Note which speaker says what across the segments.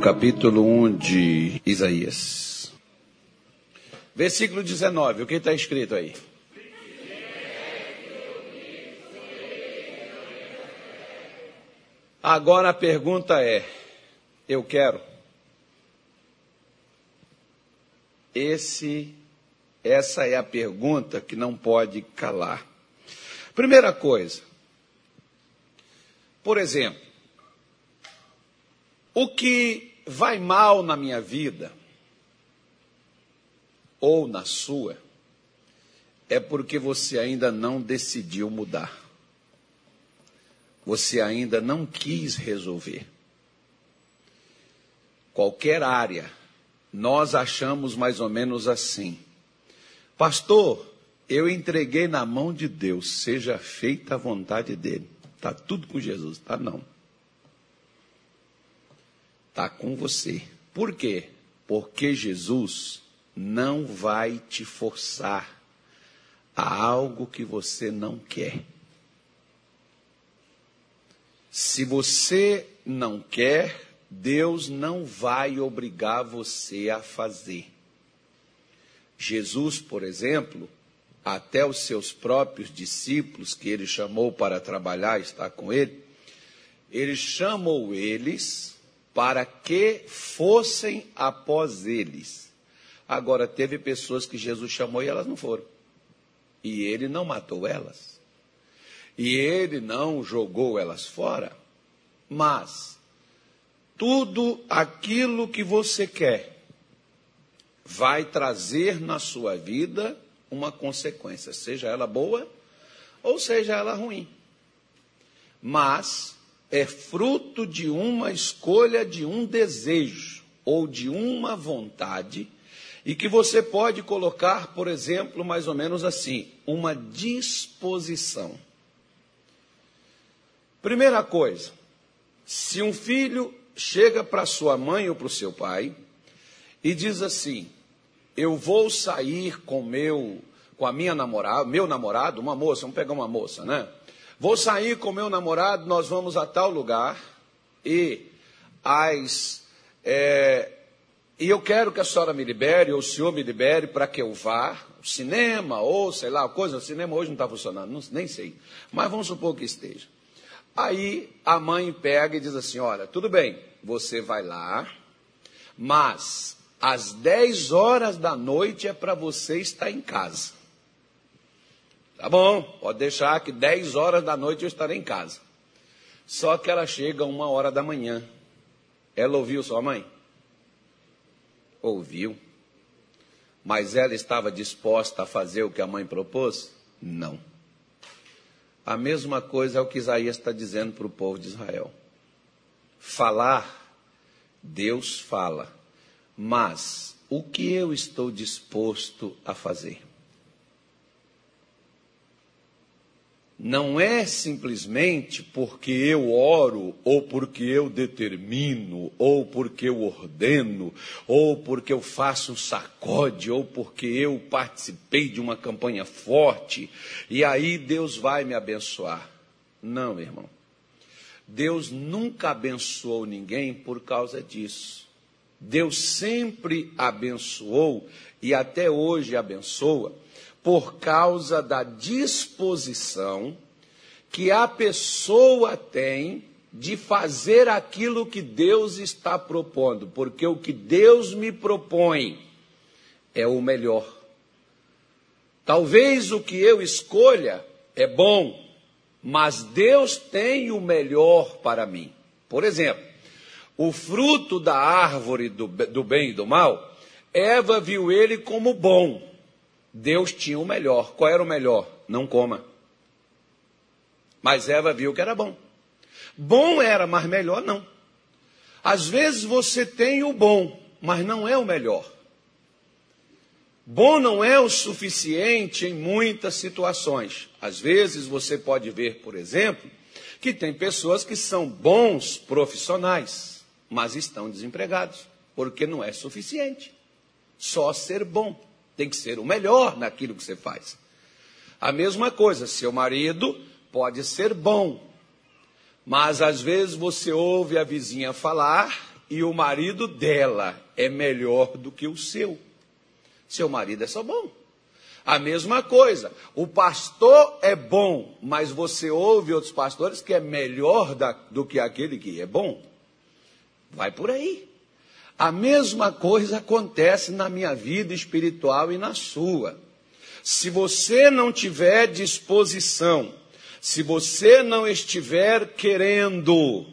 Speaker 1: capítulo 1 de Isaías. Versículo 19, o que está escrito aí? Agora a pergunta é: eu quero? Esse, essa é a pergunta que não pode calar. Primeira coisa, por exemplo, o que vai mal na minha vida, ou na sua, é porque você ainda não decidiu mudar. Você ainda não quis resolver. Qualquer área, nós achamos mais ou menos assim. Pastor, eu entreguei na mão de Deus, seja feita a vontade dele. Está tudo com Jesus, tá não está com você. Por quê? Porque Jesus não vai te forçar a algo que você não quer. Se você não quer, Deus não vai obrigar você a fazer. Jesus, por exemplo, até os seus próprios discípulos, que ele chamou para trabalhar, estar com ele, ele chamou eles para que fossem após eles. Agora, teve pessoas que Jesus chamou e elas não foram. E ele não matou elas. E ele não jogou elas fora. Mas, tudo aquilo que você quer vai trazer na sua vida uma consequência, seja ela boa ou seja ela ruim. Mas é fruto de uma escolha, de um desejo ou de uma vontade, e que você pode colocar, por exemplo, mais ou menos assim, uma disposição. Primeira coisa, se um filho chega para sua mãe ou para o seu pai e diz assim: Eu vou sair com meu com a minha namorada, meu namorado, uma moça, vamos pegar uma moça, né? Vou sair com meu namorado, nós vamos a tal lugar e as é, e eu quero que a senhora me libere, ou o senhor me libere para que eu vá, cinema, ou sei lá, coisa, o cinema hoje não está funcionando, não, nem sei. Mas vamos supor que esteja. Aí a mãe pega e diz assim: olha, tudo bem, você vai lá, mas às 10 horas da noite é para você estar em casa. Tá bom, pode deixar que 10 horas da noite eu estarei em casa. Só que ela chega uma hora da manhã. Ela ouviu sua mãe? Ouviu. Mas ela estava disposta a fazer o que a mãe propôs? Não. A mesma coisa é o que Isaías está dizendo para o povo de Israel. Falar, Deus fala. Mas o que eu estou disposto a fazer? Não é simplesmente porque eu oro, ou porque eu determino, ou porque eu ordeno, ou porque eu faço um sacode, ou porque eu participei de uma campanha forte, e aí Deus vai me abençoar. Não, irmão. Deus nunca abençoou ninguém por causa disso. Deus sempre abençoou e até hoje abençoa por causa da disposição que a pessoa tem de fazer aquilo que Deus está propondo, porque o que Deus me propõe é o melhor. Talvez o que eu escolha é bom, mas Deus tem o melhor para mim. Por exemplo, o fruto da árvore do, do bem e do mal, Eva viu ele como bom. Deus tinha o melhor. Qual era o melhor? Não coma. Mas Eva viu que era bom. Bom era, mas melhor não. Às vezes você tem o bom, mas não é o melhor. Bom não é o suficiente em muitas situações. Às vezes você pode ver, por exemplo, que tem pessoas que são bons profissionais, mas estão desempregados, porque não é suficiente. Só ser bom. Tem que ser o melhor naquilo que você faz. A mesma coisa, seu marido pode ser bom, mas às vezes você ouve a vizinha falar e o marido dela é melhor do que o seu. Seu marido é só bom. A mesma coisa, o pastor é bom, mas você ouve outros pastores que é melhor da, do que aquele que é bom. Vai por aí. A mesma coisa acontece na minha vida espiritual e na sua. Se você não tiver disposição, se você não estiver querendo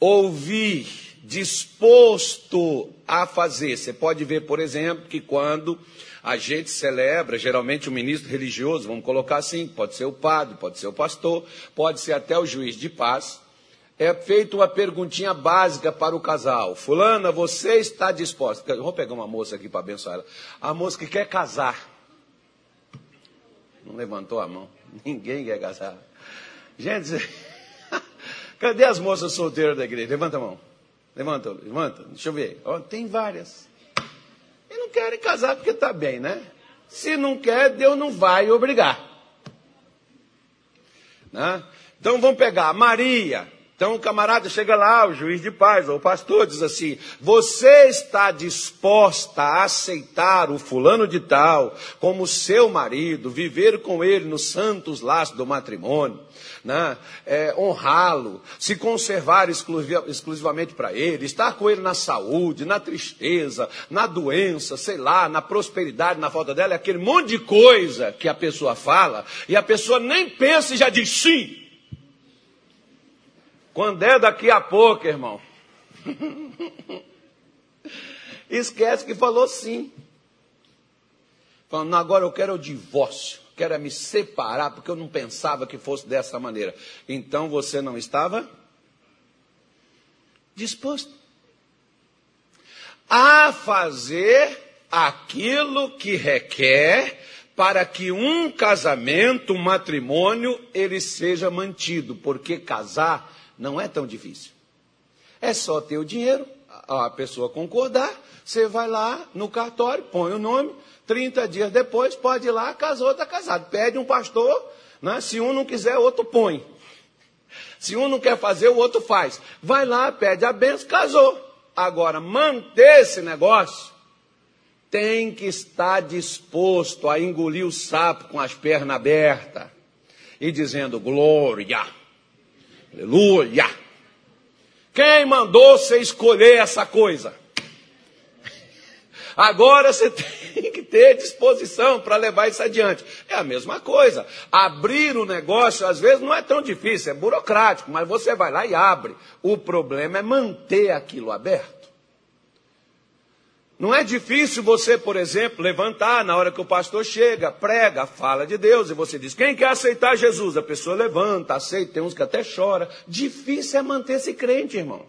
Speaker 1: ouvir, disposto a fazer, você pode ver, por exemplo, que quando a gente celebra, geralmente o ministro religioso, vamos colocar assim, pode ser o padre, pode ser o pastor, pode ser até o juiz de paz, é feita uma perguntinha básica para o casal. Fulana, você está disposta? Vou pegar uma moça aqui para abençoar ela. A moça que quer casar. Não levantou a mão. Ninguém quer casar. Gente, cadê as moças solteiras da igreja? Levanta a mão. Levanta, levanta. Deixa eu ver. Oh, tem várias. E não querem casar porque está bem, né? Se não quer, Deus não vai obrigar. Né? Então vamos pegar Maria. Então o camarada chega lá, o juiz de paz, ou o pastor, diz assim: Você está disposta a aceitar o fulano de tal como seu marido, viver com ele nos santos laços do matrimônio, né? é, honrá-lo, se conservar exclusivamente para ele, estar com ele na saúde, na tristeza, na doença, sei lá, na prosperidade, na falta dela, é aquele monte de coisa que a pessoa fala e a pessoa nem pensa e já diz sim. Quando é daqui a pouco, irmão. Esquece que falou sim. Falando, agora eu quero o divórcio. Quero é me separar, porque eu não pensava que fosse dessa maneira. Então você não estava disposto a fazer aquilo que requer para que um casamento, um matrimônio, ele seja mantido, porque casar não é tão difícil. É só ter o dinheiro, a pessoa concordar, você vai lá no cartório, põe o nome, 30 dias depois pode ir lá, casou, está casado. Pede um pastor, né? se um não quiser, outro põe. Se um não quer fazer, o outro faz. Vai lá, pede a benção, casou. Agora, manter esse negócio, tem que estar disposto a engolir o sapo com as pernas abertas e dizendo glória. Aleluia! Quem mandou você escolher essa coisa? Agora você tem que ter disposição para levar isso adiante. É a mesma coisa. Abrir o negócio, às vezes, não é tão difícil, é burocrático, mas você vai lá e abre. O problema é manter aquilo aberto. Não é difícil você, por exemplo, levantar na hora que o pastor chega, prega, fala de Deus, e você diz: quem quer aceitar Jesus? A pessoa levanta, aceita, tem uns que até chora. Difícil é manter-se crente, irmão.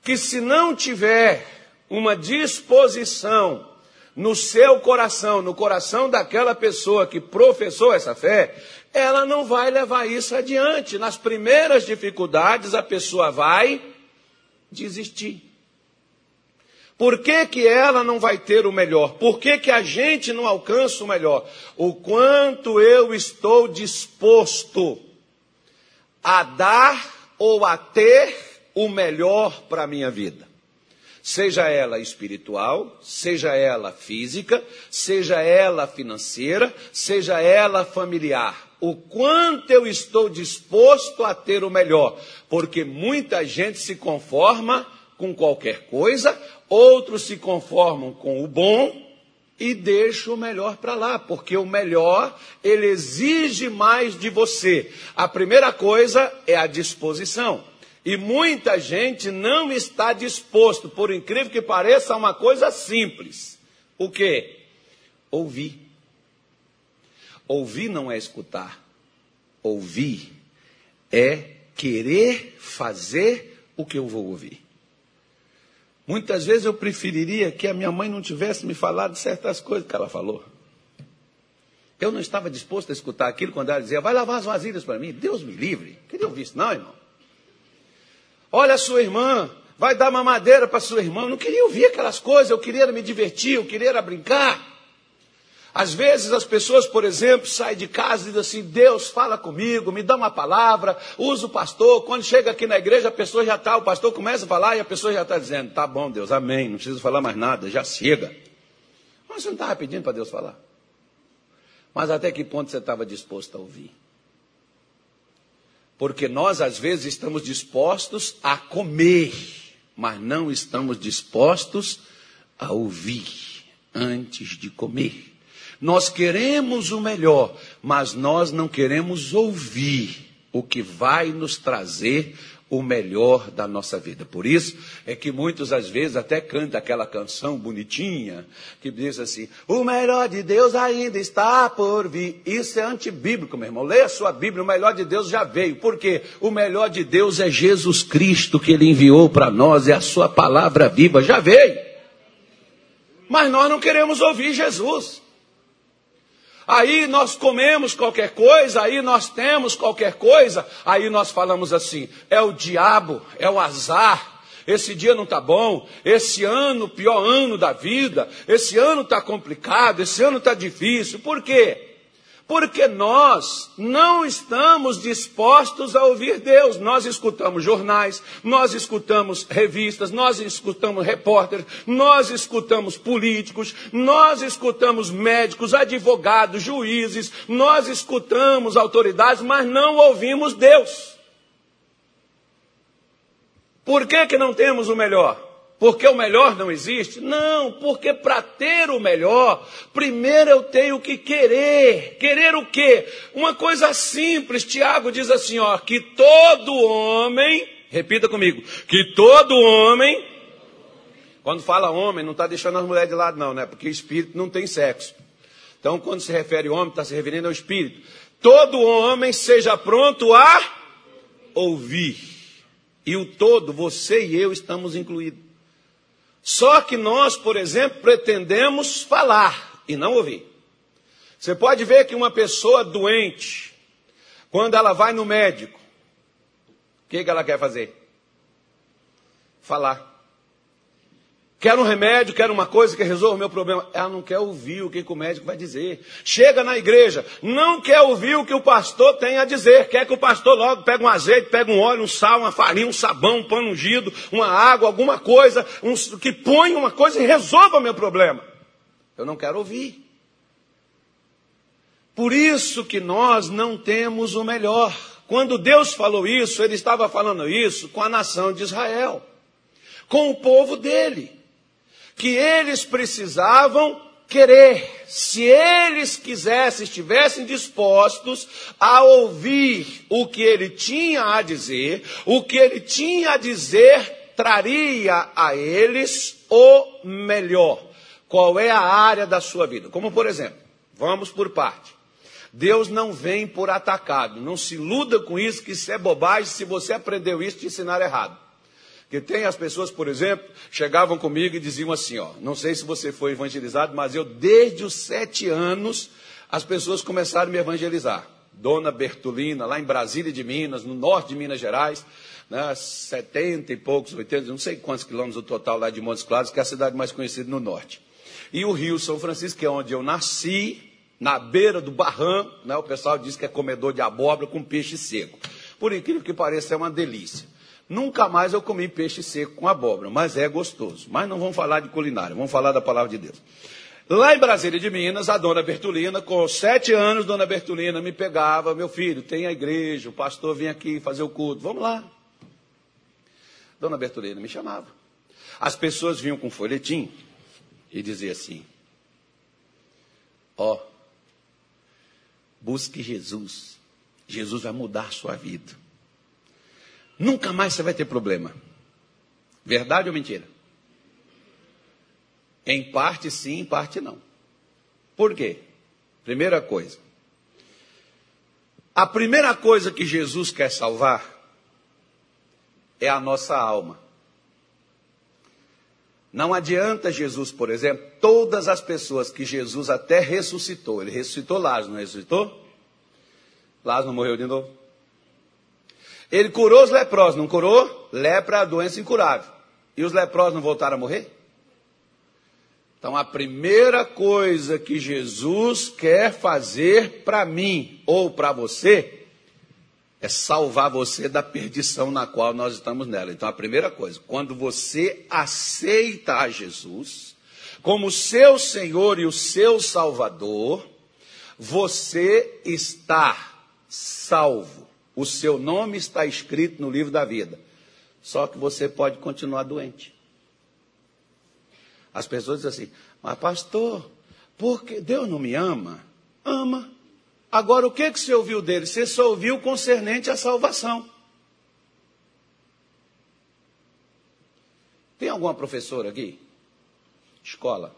Speaker 1: Que se não tiver uma disposição no seu coração, no coração daquela pessoa que professou essa fé, ela não vai levar isso adiante. Nas primeiras dificuldades, a pessoa vai desistir. Por que, que ela não vai ter o melhor? Por que, que a gente não alcança o melhor? O quanto eu estou disposto a dar ou a ter o melhor para a minha vida. Seja ela espiritual, seja ela física, seja ela financeira, seja ela familiar. O quanto eu estou disposto a ter o melhor, porque muita gente se conforma com qualquer coisa, outros se conformam com o bom e deixam o melhor para lá, porque o melhor, ele exige mais de você. A primeira coisa é a disposição. E muita gente não está disposto, por incrível que pareça, a uma coisa simples. O que? Ouvir. Ouvir não é escutar. Ouvir é querer fazer o que eu vou ouvir. Muitas vezes eu preferiria que a minha mãe não tivesse me falado certas coisas que ela falou. Eu não estava disposto a escutar aquilo quando ela dizia, vai lavar as vasilhas para mim. Deus me livre. Queria ouvir isso, não, irmão. Olha a sua irmã, vai dar mamadeira para sua irmã. Eu não queria ouvir aquelas coisas, eu queria me divertir, eu queria brincar. Às vezes as pessoas, por exemplo, saem de casa e dizem assim: Deus fala comigo, me dá uma palavra, usa o pastor. Quando chega aqui na igreja, a pessoa já está, o pastor começa a falar e a pessoa já está dizendo: Tá bom, Deus, amém, não precisa falar mais nada, já chega. Mas você não estava pedindo para Deus falar. Mas até que ponto você estava disposto a ouvir? Porque nós, às vezes, estamos dispostos a comer, mas não estamos dispostos a ouvir antes de comer. Nós queremos o melhor, mas nós não queremos ouvir o que vai nos trazer o melhor da nossa vida. Por isso é que muitos às vezes até canta aquela canção bonitinha que diz assim: "O melhor de Deus ainda está por vir". Isso é antibíblico, meu irmão. Leia a sua Bíblia, o melhor de Deus já veio. Por quê? O melhor de Deus é Jesus Cristo que ele enviou para nós, é a sua palavra viva, já veio. Mas nós não queremos ouvir Jesus. Aí nós comemos qualquer coisa, aí nós temos qualquer coisa, aí nós falamos assim: é o diabo, é o azar. Esse dia não está bom, esse ano, pior ano da vida, esse ano está complicado, esse ano está difícil. Por quê? Porque nós não estamos dispostos a ouvir Deus. Nós escutamos jornais, nós escutamos revistas, nós escutamos repórteres, nós escutamos políticos, nós escutamos médicos, advogados, juízes, nós escutamos autoridades, mas não ouvimos Deus. Por que, que não temos o melhor? Porque o melhor não existe? Não, porque para ter o melhor, primeiro eu tenho que querer. Querer o quê? Uma coisa simples. Tiago diz assim, ó, que todo homem, repita comigo, que todo homem, quando fala homem, não está deixando as mulheres de lado, não, né? Porque espírito não tem sexo. Então, quando se refere homem, está se referindo ao espírito. Todo homem seja pronto a ouvir. E o todo, você e eu estamos incluídos. Só que nós, por exemplo, pretendemos falar e não ouvir. Você pode ver que uma pessoa doente, quando ela vai no médico, o que, que ela quer fazer? Falar. Quer um remédio, quer uma coisa que resolva o meu problema. Ela não quer ouvir o que o médico vai dizer. Chega na igreja, não quer ouvir o que o pastor tem a dizer. Quer que o pastor logo pegue um azeite, pegue um óleo, um sal, uma farinha, um sabão, um pano ungido, uma água, alguma coisa, um, que ponha uma coisa e resolva o meu problema. Eu não quero ouvir. Por isso que nós não temos o melhor. Quando Deus falou isso, ele estava falando isso com a nação de Israel, com o povo dele que eles precisavam querer. Se eles quisessem, estivessem dispostos a ouvir o que ele tinha a dizer, o que ele tinha a dizer traria a eles o melhor. Qual é a área da sua vida? Como por exemplo, vamos por parte. Deus não vem por atacado. Não se iluda com isso, que isso é bobagem. Se você aprendeu isso, te ensinaram errado. Que tem as pessoas, por exemplo, chegavam comigo e diziam assim, ó, não sei se você foi evangelizado, mas eu desde os sete anos as pessoas começaram a me evangelizar. Dona Bertolina, lá em Brasília de Minas, no norte de Minas Gerais, né, 70 e poucos, 80, não sei quantos quilômetros o total lá de Montes Claros, que é a cidade mais conhecida no norte. E o Rio São Francisco, que é onde eu nasci, na beira do barranco, né, o pessoal diz que é comedor de abóbora com peixe seco. Por incrível que pareça, é uma delícia. Nunca mais eu comi peixe seco com abóbora, mas é gostoso. Mas não vamos falar de culinária, vamos falar da palavra de Deus. Lá em Brasília de Minas, a dona Bertolina, com sete anos, dona Bertolina me pegava, meu filho, tem a igreja, o pastor vem aqui fazer o culto, vamos lá. Dona Bertolina me chamava. As pessoas vinham com um folhetim e dizia assim: Ó, oh, busque Jesus. Jesus vai mudar a sua vida. Nunca mais você vai ter problema. Verdade ou mentira? Em parte sim, em parte não. Por quê? Primeira coisa. A primeira coisa que Jesus quer salvar é a nossa alma. Não adianta Jesus, por exemplo, todas as pessoas que Jesus até ressuscitou, ele ressuscitou Lázaro, não ressuscitou? Lázaro morreu de novo? Ele curou os leprosos, não curou? Lepra, doença incurável. E os leprosos não voltaram a morrer? Então, a primeira coisa que Jesus quer fazer para mim ou para você é salvar você da perdição na qual nós estamos nela. Então, a primeira coisa, quando você aceita a Jesus como seu Senhor e o seu Salvador, você está salvo. O seu nome está escrito no livro da vida. Só que você pode continuar doente. As pessoas dizem assim, mas pastor, porque Deus não me ama? Ama. Agora, o que, que você ouviu dele? Você só ouviu concernente à salvação. Tem alguma professora aqui? Escola,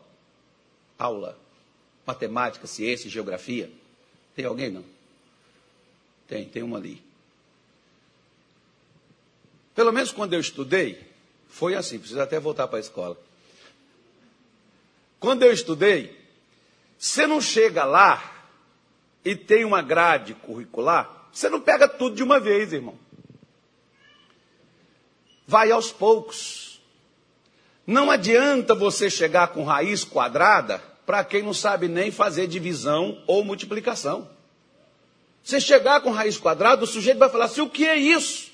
Speaker 1: aula, matemática, ciência, geografia? Tem alguém não? Tem, tem uma ali. Pelo menos quando eu estudei, foi assim, precisa até voltar para a escola. Quando eu estudei, você não chega lá e tem uma grade curricular, você não pega tudo de uma vez, irmão. Vai aos poucos. Não adianta você chegar com raiz quadrada para quem não sabe nem fazer divisão ou multiplicação. Você chegar com raiz quadrada, o sujeito vai falar assim: o que é isso?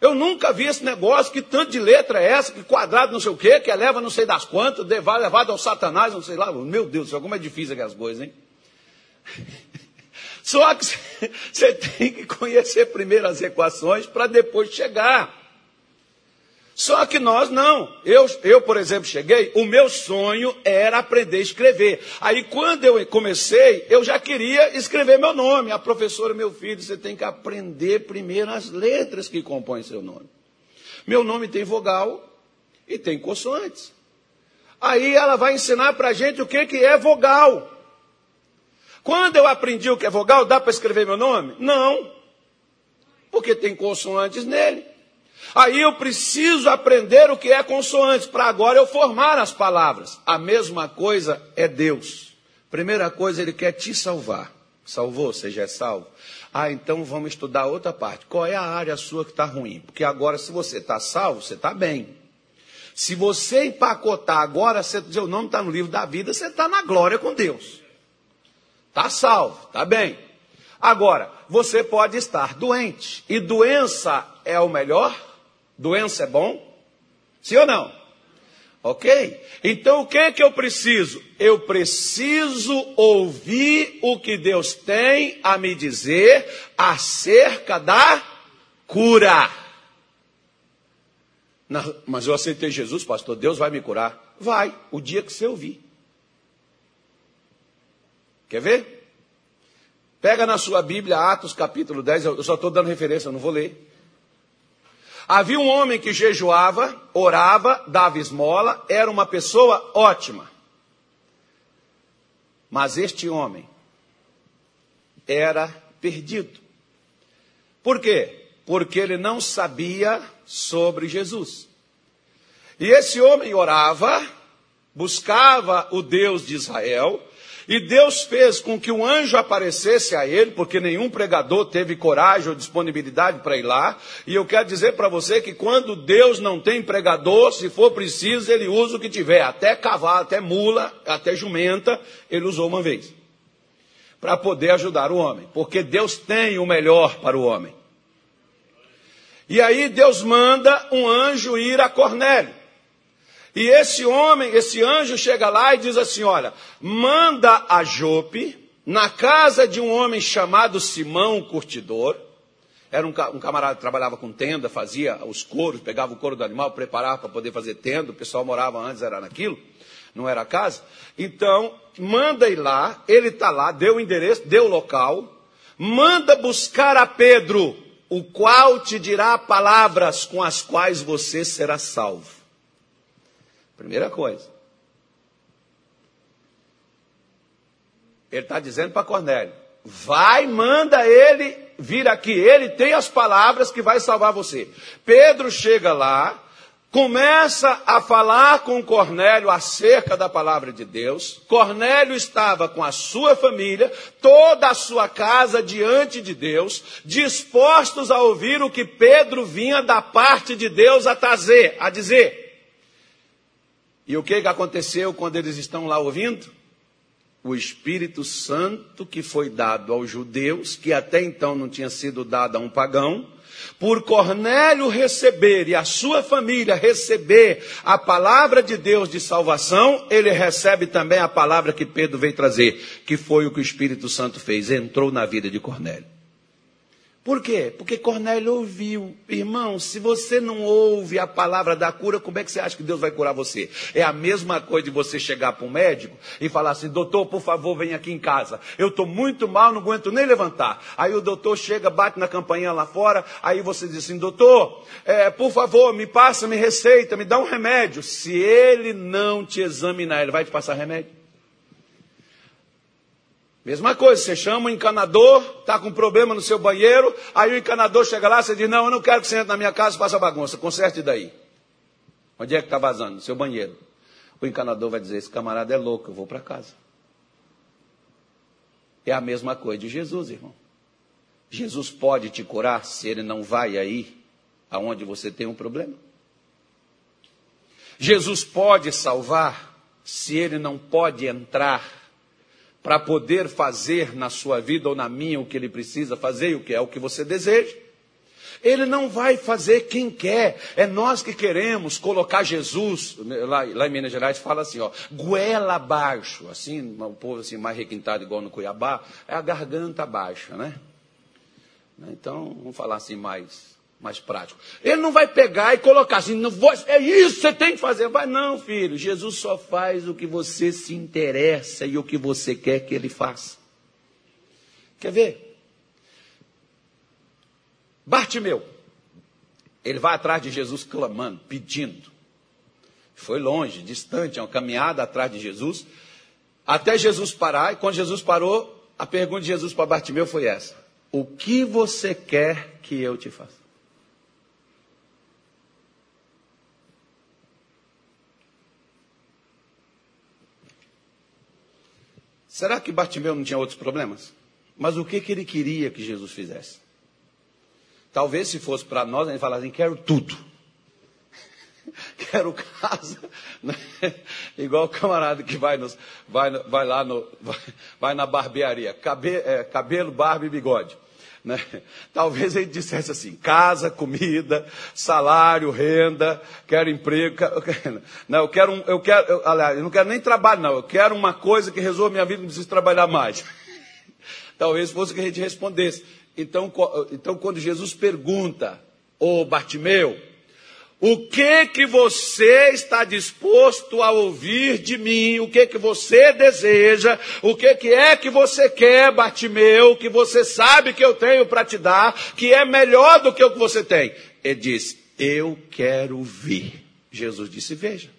Speaker 1: Eu nunca vi esse negócio, que tanto de letra é essa, que quadrado não sei o quê, que eleva não sei das quantas, vai levado ao satanás, não sei lá. Meu Deus do céu, como é difícil aquelas coisas, hein? Só que você tem que conhecer primeiro as equações para depois chegar. Só que nós não. Eu, eu, por exemplo, cheguei, o meu sonho era aprender a escrever. Aí, quando eu comecei, eu já queria escrever meu nome. A professora, meu filho, você tem que aprender primeiro as letras que compõem seu nome. Meu nome tem vogal e tem consoantes. Aí ela vai ensinar para a gente o que, que é vogal. Quando eu aprendi o que é vogal, dá para escrever meu nome? Não. Porque tem consoantes nele. Aí eu preciso aprender o que é consoante, para agora eu formar as palavras. A mesma coisa é Deus. Primeira coisa, Ele quer te salvar. Salvou, você já é salvo. Ah, então vamos estudar outra parte. Qual é a área sua que está ruim? Porque agora, se você está salvo, você está bem. Se você empacotar agora, seu nome está no livro da vida, você está na glória com Deus. Está salvo, está bem. Agora, você pode estar doente. E doença é o melhor Doença é bom? Sim ou não? Ok? Então o que é que eu preciso? Eu preciso ouvir o que Deus tem a me dizer acerca da cura. Mas eu aceitei Jesus, pastor, Deus vai me curar. Vai, o dia que você ouvir. Quer ver? Pega na sua Bíblia, Atos capítulo 10, eu só estou dando referência, eu não vou ler. Havia um homem que jejuava, orava, dava esmola, era uma pessoa ótima. Mas este homem era perdido. Por quê? Porque ele não sabia sobre Jesus. E esse homem orava, buscava o Deus de Israel, e Deus fez com que um anjo aparecesse a ele, porque nenhum pregador teve coragem ou disponibilidade para ir lá. E eu quero dizer para você que quando Deus não tem pregador, se for preciso, ele usa o que tiver, até cavalo, até mula, até jumenta, ele usou uma vez. Para poder ajudar o homem, porque Deus tem o melhor para o homem. E aí Deus manda um anjo ir a Cornélio. E esse homem, esse anjo chega lá e diz assim: Olha, manda a Jope na casa de um homem chamado Simão Curtidor. Era um, um camarada que trabalhava com tenda, fazia os couros, pegava o couro do animal, preparava para poder fazer tenda. O pessoal morava antes, era naquilo, não era casa. Então, manda ir lá, ele está lá, deu o endereço, deu o local. Manda buscar a Pedro, o qual te dirá palavras com as quais você será salvo. Primeira coisa. Ele está dizendo para Cornélio: vai, manda ele vir aqui. Ele tem as palavras que vai salvar você. Pedro chega lá, começa a falar com Cornélio acerca da palavra de Deus. Cornélio estava com a sua família, toda a sua casa diante de Deus, dispostos a ouvir o que Pedro vinha da parte de Deus a trazer, a dizer. E o que, que aconteceu quando eles estão lá ouvindo? O Espírito Santo que foi dado aos judeus, que até então não tinha sido dado a um pagão, por Cornélio receber e a sua família receber a palavra de Deus de salvação, ele recebe também a palavra que Pedro veio trazer, que foi o que o Espírito Santo fez, entrou na vida de Cornélio. Por quê? Porque Cornélio ouviu. Irmão, se você não ouve a palavra da cura, como é que você acha que Deus vai curar você? É a mesma coisa de você chegar para um médico e falar assim: doutor, por favor, vem aqui em casa. Eu estou muito mal, não aguento nem levantar. Aí o doutor chega, bate na campainha lá fora. Aí você diz assim: doutor, é, por favor, me passa, me receita, me dá um remédio. Se ele não te examinar, ele vai te passar remédio? Mesma coisa, você chama o encanador, está com problema no seu banheiro, aí o encanador chega lá, você diz, não, eu não quero que você entre na minha casa e faça bagunça, conserte daí. Onde é que está vazando? No seu banheiro. O encanador vai dizer, esse camarada é louco, eu vou para casa. É a mesma coisa de Jesus, irmão. Jesus pode te curar se ele não vai aí aonde você tem um problema. Jesus pode salvar se ele não pode entrar para poder fazer na sua vida ou na minha o que ele precisa fazer e o que é o que você deseja. Ele não vai fazer quem quer, é nós que queremos colocar Jesus, lá, lá em Minas Gerais fala assim, ó, goela abaixo, assim, o povo assim, mais requintado igual no Cuiabá, é a garganta baixa, né? Então, vamos falar assim mais mais prático. Ele não vai pegar e colocar assim, não, é isso que você tem que fazer. Vai, não, filho. Jesus só faz o que você se interessa e o que você quer que ele faça. Quer ver? Bartimeu. Ele vai atrás de Jesus clamando, pedindo. Foi longe, distante, é uma caminhada atrás de Jesus. Até Jesus parar, e quando Jesus parou, a pergunta de Jesus para Bartimeu foi essa: O que você quer que eu te faça? Será que Bartimeu não tinha outros problemas? Mas o que, que ele queria que Jesus fizesse? Talvez se fosse para nós, gente falasse assim, quero tudo. quero casa. Né? Igual o camarada que vai, nos, vai, vai lá no, vai, vai na barbearia. Cabe, é, cabelo, barba e bigode. Né? Talvez ele dissesse assim: casa, comida, salário, renda, quero emprego. Quero, não, eu quero, eu quero, eu, aliás, eu não quero nem trabalho, não. Eu quero uma coisa que resolva minha vida, não preciso trabalhar mais. Talvez fosse que a gente respondesse. Então, então quando Jesus pergunta, ô Bartimeu, o que que você está disposto a ouvir de mim? O que que você deseja? O que que é que você quer, Bartimeu, que você sabe que eu tenho para te dar, que é melhor do que o que você tem? Ele diz: "Eu quero ver". Jesus disse: "Veja".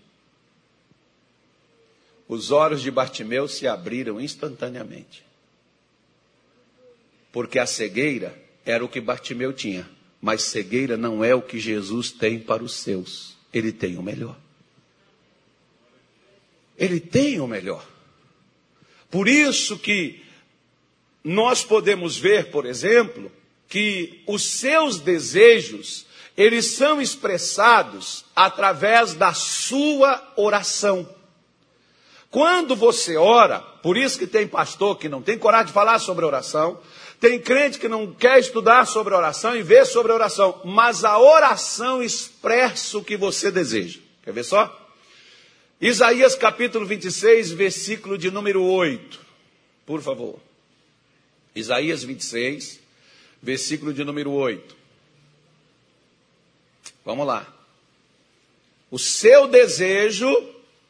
Speaker 1: Os olhos de Bartimeu se abriram instantaneamente. Porque a cegueira era o que Bartimeu tinha mas cegueira não é o que Jesus tem para os seus. Ele tem o melhor. Ele tem o melhor. Por isso que nós podemos ver, por exemplo, que os seus desejos, eles são expressados através da sua oração. Quando você ora, por isso que tem pastor que não tem coragem de falar sobre oração, tem crente que não quer estudar sobre oração e ver sobre oração, mas a oração expressa o que você deseja. Quer ver só? Isaías capítulo 26, versículo de número 8. Por favor. Isaías 26, versículo de número 8. Vamos lá. O seu desejo,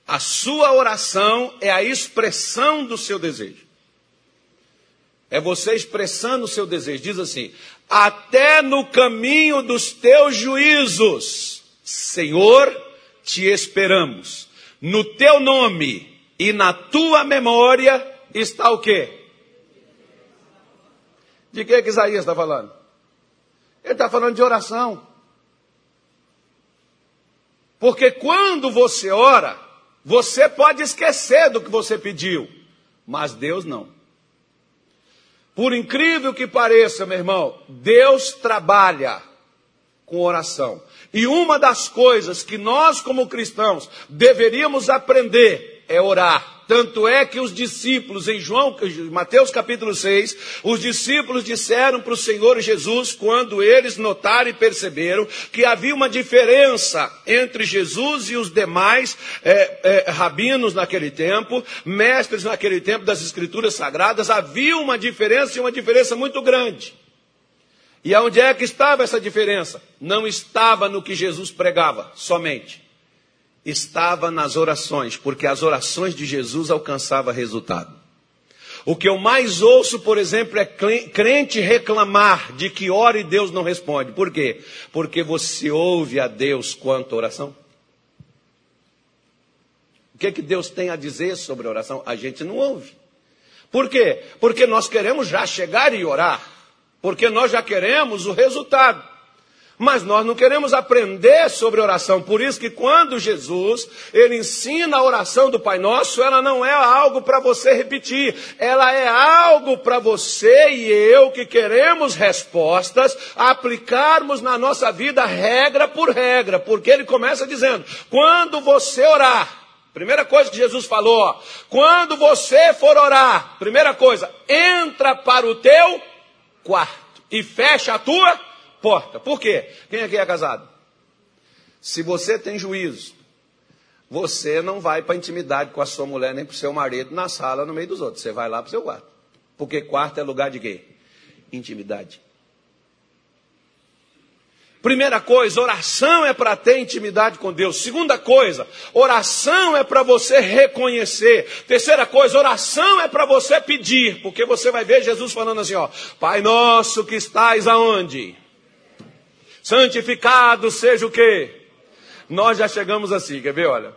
Speaker 1: a sua oração é a expressão do seu desejo. É você expressando o seu desejo. Diz assim: Até no caminho dos teus juízos, Senhor, te esperamos. No teu nome e na tua memória está o quê? De que, que Isaías está falando? Ele está falando de oração. Porque quando você ora, você pode esquecer do que você pediu, mas Deus não. Por incrível que pareça, meu irmão, Deus trabalha com oração. E uma das coisas que nós, como cristãos, deveríamos aprender é orar. Tanto é que os discípulos, em João, Mateus capítulo 6, os discípulos disseram para o Senhor Jesus, quando eles notaram e perceberam que havia uma diferença entre Jesus e os demais é, é, rabinos naquele tempo, mestres naquele tempo das Escrituras Sagradas, havia uma diferença e uma diferença muito grande. E aonde é que estava essa diferença? Não estava no que Jesus pregava somente. Estava nas orações, porque as orações de Jesus alcançavam resultado. O que eu mais ouço, por exemplo, é crente reclamar de que ora e Deus não responde. Por quê? Porque você ouve a Deus quanto oração. O que, é que Deus tem a dizer sobre oração? A gente não ouve. Por quê? Porque nós queremos já chegar e orar porque nós já queremos o resultado. Mas nós não queremos aprender sobre oração. Por isso que quando Jesus, ele ensina a oração do Pai Nosso, ela não é algo para você repetir. Ela é algo para você e eu que queremos respostas, aplicarmos na nossa vida regra por regra. Porque ele começa dizendo, quando você orar, Primeira coisa que Jesus falou, ó, quando você for orar, primeira coisa, entra para o teu quarto e fecha a tua porta. Por quê? Quem aqui é casado? Se você tem juízo, você não vai para intimidade com a sua mulher nem para o seu marido na sala no meio dos outros. Você vai lá para o seu quarto. Porque quarto é lugar de quê? Intimidade. Primeira coisa, oração é para ter intimidade com Deus. Segunda coisa, oração é para você reconhecer. Terceira coisa, oração é para você pedir, porque você vai ver Jesus falando assim, ó: Pai nosso que estais aonde? Santificado seja o quê? Nós já chegamos assim, quer ver, olha?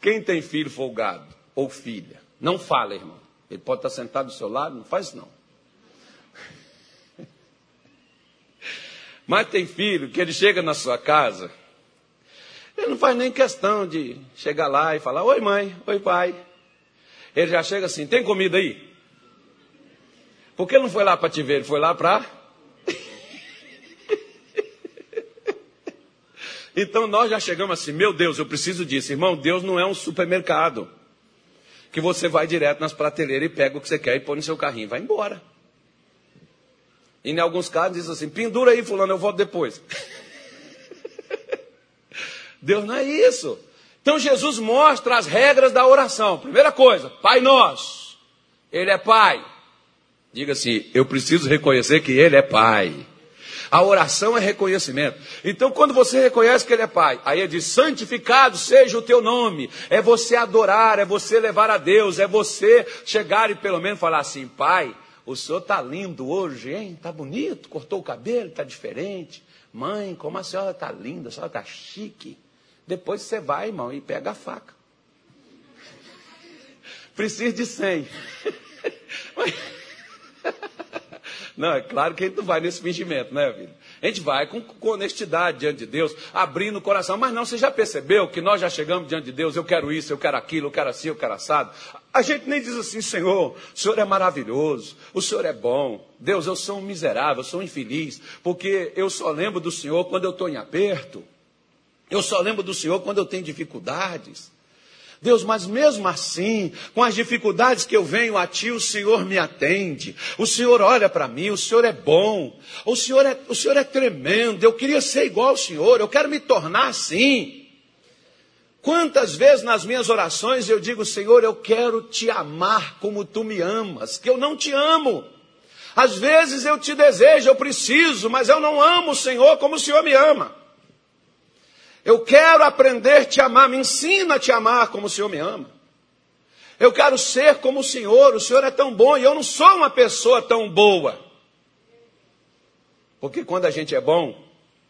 Speaker 1: Quem tem filho folgado ou filha, não fala, irmão. Ele pode estar sentado do seu lado, não faz não. Mas tem filho que ele chega na sua casa, ele não faz nem questão de chegar lá e falar: Oi, mãe, oi, pai. Ele já chega assim: Tem comida aí? Porque ele não foi lá para te ver, ele foi lá para. Então nós já chegamos assim: Meu Deus, eu preciso disso. Irmão, Deus não é um supermercado que você vai direto nas prateleiras e pega o que você quer e põe no seu carrinho e vai embora. E em alguns casos diz assim: pendura aí, fulano, eu volto depois. Deus não é isso. Então Jesus mostra as regras da oração. Primeira coisa, Pai Nosso. Ele é Pai. Diga assim: eu preciso reconhecer que Ele é Pai. A oração é reconhecimento. Então, quando você reconhece que Ele é Pai, aí ele diz: santificado seja o teu nome. É você adorar, é você levar a Deus, é você chegar e pelo menos falar assim: Pai, o senhor está lindo hoje, hein? Está bonito, cortou o cabelo, está diferente. Mãe, como a senhora está linda, a senhora está chique. Depois você vai, irmão, e pega a faca. Preciso de 100. Não, é claro que a gente não vai nesse fingimento, né, filho? A gente vai com, com, honestidade diante de Deus, abrindo o coração. Mas não, você já percebeu que nós já chegamos diante de Deus, eu quero isso, eu quero aquilo, eu quero assim, eu quero assado. A gente nem diz assim, Senhor, o Senhor é maravilhoso, o Senhor é bom. Deus, eu sou um miserável, eu sou um infeliz, porque eu só lembro do Senhor quando eu estou em aperto. Eu só lembro do Senhor quando eu tenho dificuldades. Deus, mas mesmo assim, com as dificuldades que eu venho a Ti, o Senhor me atende. O Senhor olha para mim, o Senhor é bom. O Senhor é, o Senhor é tremendo. Eu queria ser igual ao Senhor, eu quero me tornar assim. Quantas vezes nas minhas orações eu digo, Senhor, eu quero te amar como tu me amas, que eu não te amo. Às vezes eu te desejo, eu preciso, mas eu não amo o Senhor como o Senhor me ama. Eu quero aprender a te amar, me ensina a te amar como o Senhor me ama. Eu quero ser como o Senhor, o Senhor é tão bom e eu não sou uma pessoa tão boa. Porque quando a gente é bom,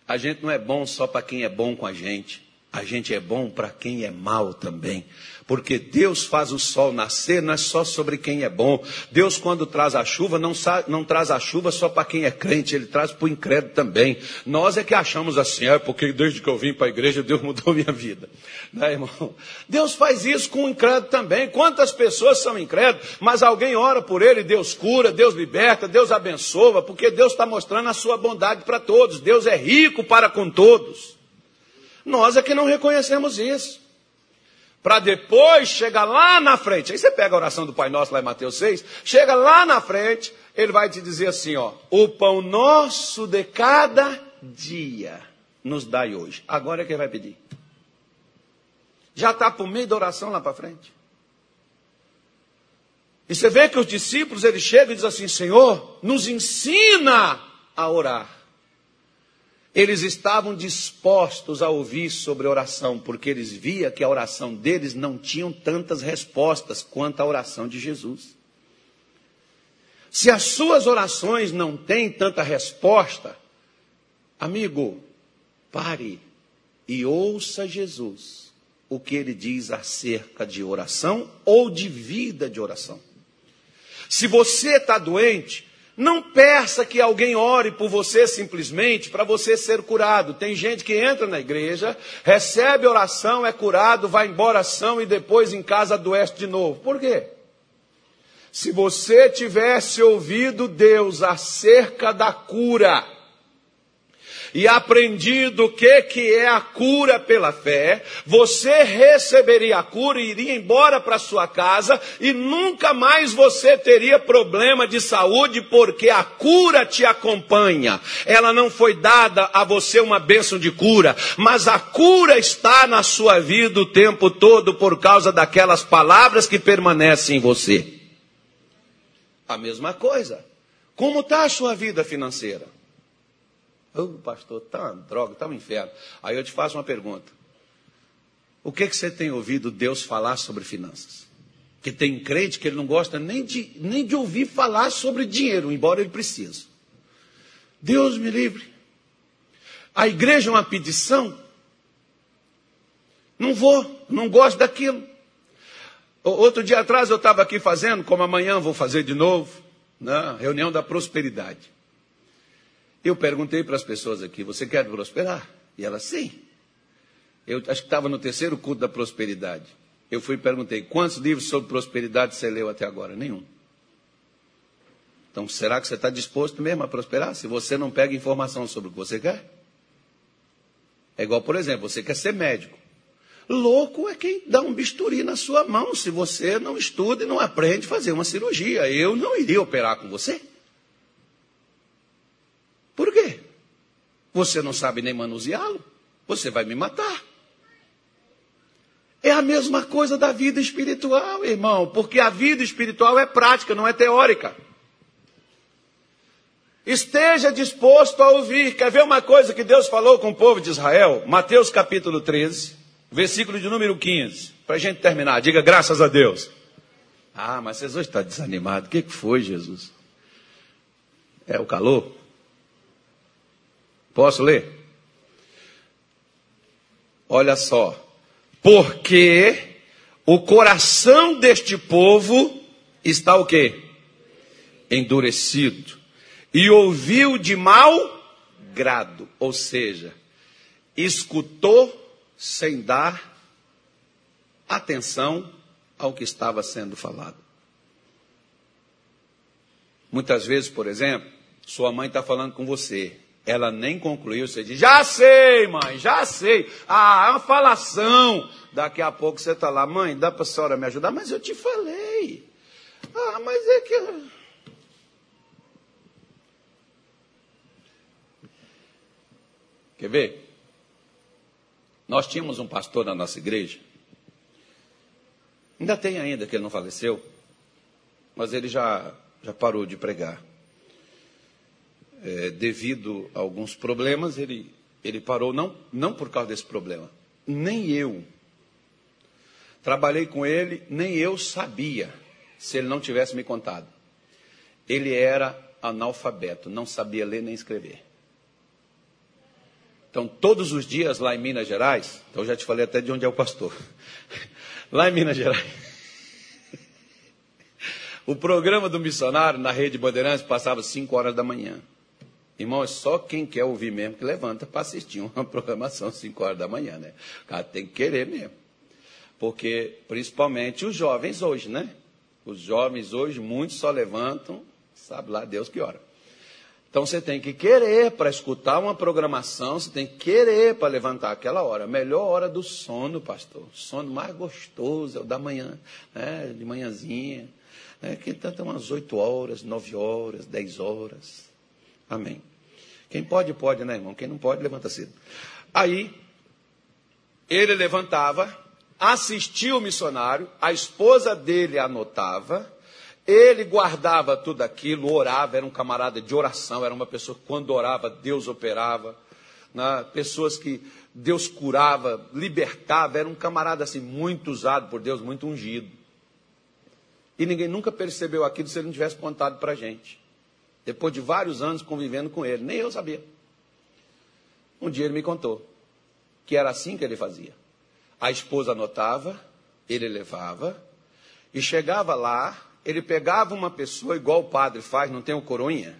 Speaker 1: a gente não é bom só para quem é bom com a gente. a gente é bom para quem é mal também. Porque Deus faz o sol nascer, não é só sobre quem é bom. Deus, quando traz a chuva, não, não traz a chuva só para quem é crente, Ele traz para o incrédulo também. Nós é que achamos assim, é porque desde que eu vim para a igreja, Deus mudou minha vida. Né, irmão? Deus faz isso com o incrédulo também. Quantas pessoas são incrédulos, mas alguém ora por ele, Deus cura, Deus liberta, Deus abençoa, porque Deus está mostrando a sua bondade para todos. Deus é rico para com todos. Nós é que não reconhecemos isso. Para depois chegar lá na frente. Aí você pega a oração do Pai Nosso lá em Mateus 6, chega lá na frente, ele vai te dizer assim, ó: "O pão nosso de cada dia nos dai hoje". Agora é que ele vai pedir. Já está por meio da oração lá para frente. E você vê que os discípulos, eles chegam e dizem assim: Senhor, nos ensina a orar. Eles estavam dispostos a ouvir sobre oração, porque eles via que a oração deles não tinha tantas respostas quanto a oração de Jesus. Se as suas orações não têm tanta resposta, amigo, pare e ouça Jesus, o que ele diz acerca de oração ou de vida de oração. Se você está doente, não peça que alguém ore por você simplesmente para você ser curado. Tem gente que entra na igreja, recebe oração, é curado, vai embora ação e depois em casa adoece de novo. Por quê? Se você tivesse ouvido Deus acerca da cura, e aprendido o que, que é a cura pela fé, você receberia a cura e iria embora para sua casa e nunca mais você teria problema de saúde porque a cura te acompanha. Ela não foi dada a você uma bênção de cura, mas a cura está na sua vida o tempo todo por causa daquelas palavras que permanecem em você. A mesma coisa. Como está a sua vida financeira? Ô, oh, pastor, tá uma droga, tá um inferno. Aí eu te faço uma pergunta. O que, que você tem ouvido Deus falar sobre finanças? Que tem crente que ele não gosta nem de, nem de ouvir falar sobre dinheiro, embora ele precise. Deus me livre. A igreja é uma pedição? Não vou, não gosto daquilo. Outro dia atrás eu estava aqui fazendo, como amanhã vou fazer de novo, na né, reunião da prosperidade. Eu perguntei para as pessoas aqui: você quer prosperar? E elas, sim. Eu acho que estava no terceiro culto da prosperidade. Eu fui e perguntei: quantos livros sobre prosperidade você leu até agora? Nenhum. Então, será que você está disposto mesmo a prosperar? Se você não pega informação sobre o que você quer? É igual, por exemplo, você quer ser médico. Louco é quem dá um bisturi na sua mão se você não estuda e não aprende a fazer uma cirurgia. Eu não iria operar com você. Por quê? Você não sabe nem manuseá-lo? Você vai me matar. É a mesma coisa da vida espiritual, irmão, porque a vida espiritual é prática, não é teórica. Esteja disposto a ouvir. Quer ver uma coisa que Deus falou com o povo de Israel? Mateus capítulo 13, versículo de número 15. Para a gente terminar, diga graças a Deus. Ah, mas vocês hoje estão desanimados. O que foi, Jesus? É o calor? Posso ler? Olha só. Porque o coração deste povo está o quê? Endurecido. E ouviu de mau grado, ou seja, escutou sem dar atenção ao que estava sendo falado. Muitas vezes, por exemplo, sua mãe está falando com você. Ela nem concluiu, você diz, já sei, mãe, já sei. Ah, é uma falação. Daqui a pouco você está lá, mãe, dá para a senhora me ajudar? Mas eu te falei. Ah, mas é que. Quer ver? Nós tínhamos um pastor na nossa igreja. Ainda tem ainda, que ele não faleceu. Mas ele já, já parou de pregar é, devido a alguns problemas, ele, ele parou, não, não por causa desse problema, nem eu. Trabalhei com ele, nem eu sabia, se ele não tivesse me contado. Ele era analfabeto, não sabia ler nem escrever. Então, todos os dias lá em Minas Gerais, então já te falei até de onde é o pastor. Lá em Minas Gerais. O programa do missionário na rede Bandeirantes passava 5 horas da manhã. Irmão, é só quem quer ouvir mesmo que levanta para assistir uma programação 5 horas da manhã, né? O cara tem que querer mesmo. Porque, principalmente os jovens hoje, né? Os jovens hoje, muitos só levantam, sabe lá Deus que hora. Então você tem que querer para escutar uma programação, você tem que querer para levantar aquela hora. Melhor hora do sono, pastor. O sono mais gostoso é o da manhã, né? de manhãzinha. Né? Que tanto é umas 8 horas, 9 horas, 10 horas. Amém. Quem pode, pode, né, irmão? Quem não pode, levanta cedo. Aí, ele levantava, assistia o missionário, a esposa dele anotava, ele guardava tudo aquilo, orava, era um camarada de oração, era uma pessoa que quando orava, Deus operava. Né? Pessoas que Deus curava, libertava, era um camarada assim, muito usado por Deus, muito ungido. E ninguém nunca percebeu aquilo se ele não tivesse contado para a gente. Depois de vários anos convivendo com ele, nem eu sabia. Um dia ele me contou que era assim que ele fazia. A esposa anotava, ele levava, e chegava lá, ele pegava uma pessoa, igual o padre faz, não tem o coroinha?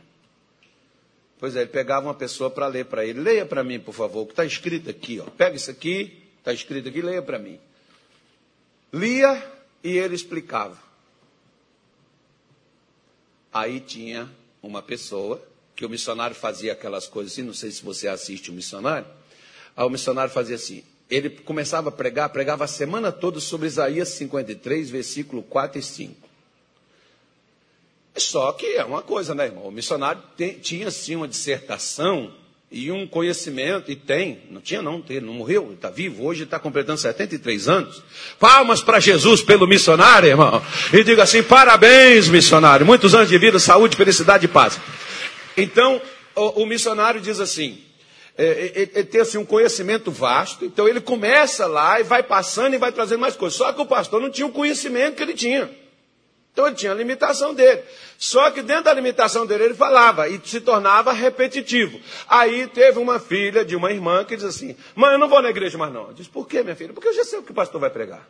Speaker 1: Pois é, ele pegava uma pessoa para ler para ele. Leia para mim, por favor, o que está escrito aqui. Ó. Pega isso aqui, está escrito aqui, leia para mim. Lia e ele explicava. Aí tinha uma pessoa, que o missionário fazia aquelas coisas assim, não sei se você assiste o missionário. O missionário fazia assim, ele começava a pregar, pregava a semana toda sobre Isaías 53, versículo 4 e 5. Só que é uma coisa, né, irmão? O missionário tem, tinha sim uma dissertação e um conhecimento, e tem, não tinha não, ele não morreu, está vivo, hoje está completando 73 anos. Palmas para Jesus pelo missionário, irmão. E diga assim: parabéns, missionário. Muitos anos de vida, saúde, felicidade e paz. Então, o, o missionário diz assim: é, é, ele tem assim, um conhecimento vasto, então ele começa lá e vai passando e vai trazendo mais coisas. Só que o pastor não tinha o conhecimento que ele tinha. Então ele tinha a limitação dele. Só que dentro da limitação dele ele falava e se tornava repetitivo. Aí teve uma filha de uma irmã que diz assim: Mãe, eu não vou na igreja mais não. Eu disse: Por quê, minha filha? Porque eu já sei o que o pastor vai pregar.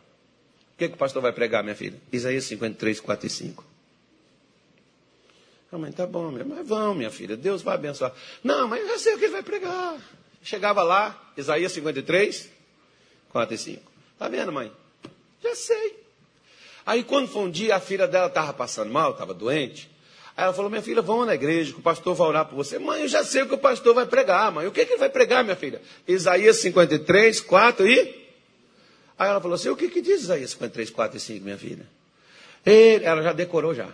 Speaker 1: O que, que o pastor vai pregar, minha filha? Isaías 53, 4 e 5. Ah, mãe, tá bom, mas vão, minha filha, Deus vai abençoar. Não, mas eu já sei o que ele vai pregar. Chegava lá, Isaías 53, 4 e 5. Tá vendo, mãe? Já sei. Aí quando foi um dia, a filha dela estava passando mal, estava doente. Aí ela falou, minha filha, vamos na igreja, que o pastor vai orar por você. Mãe, eu já sei o que o pastor vai pregar, mãe. O que, que ele vai pregar, minha filha? Isaías 53, 4 e... Aí ela falou assim, o que, que diz Isaías 53, 4 e 5, minha filha? Ele, ela já decorou já.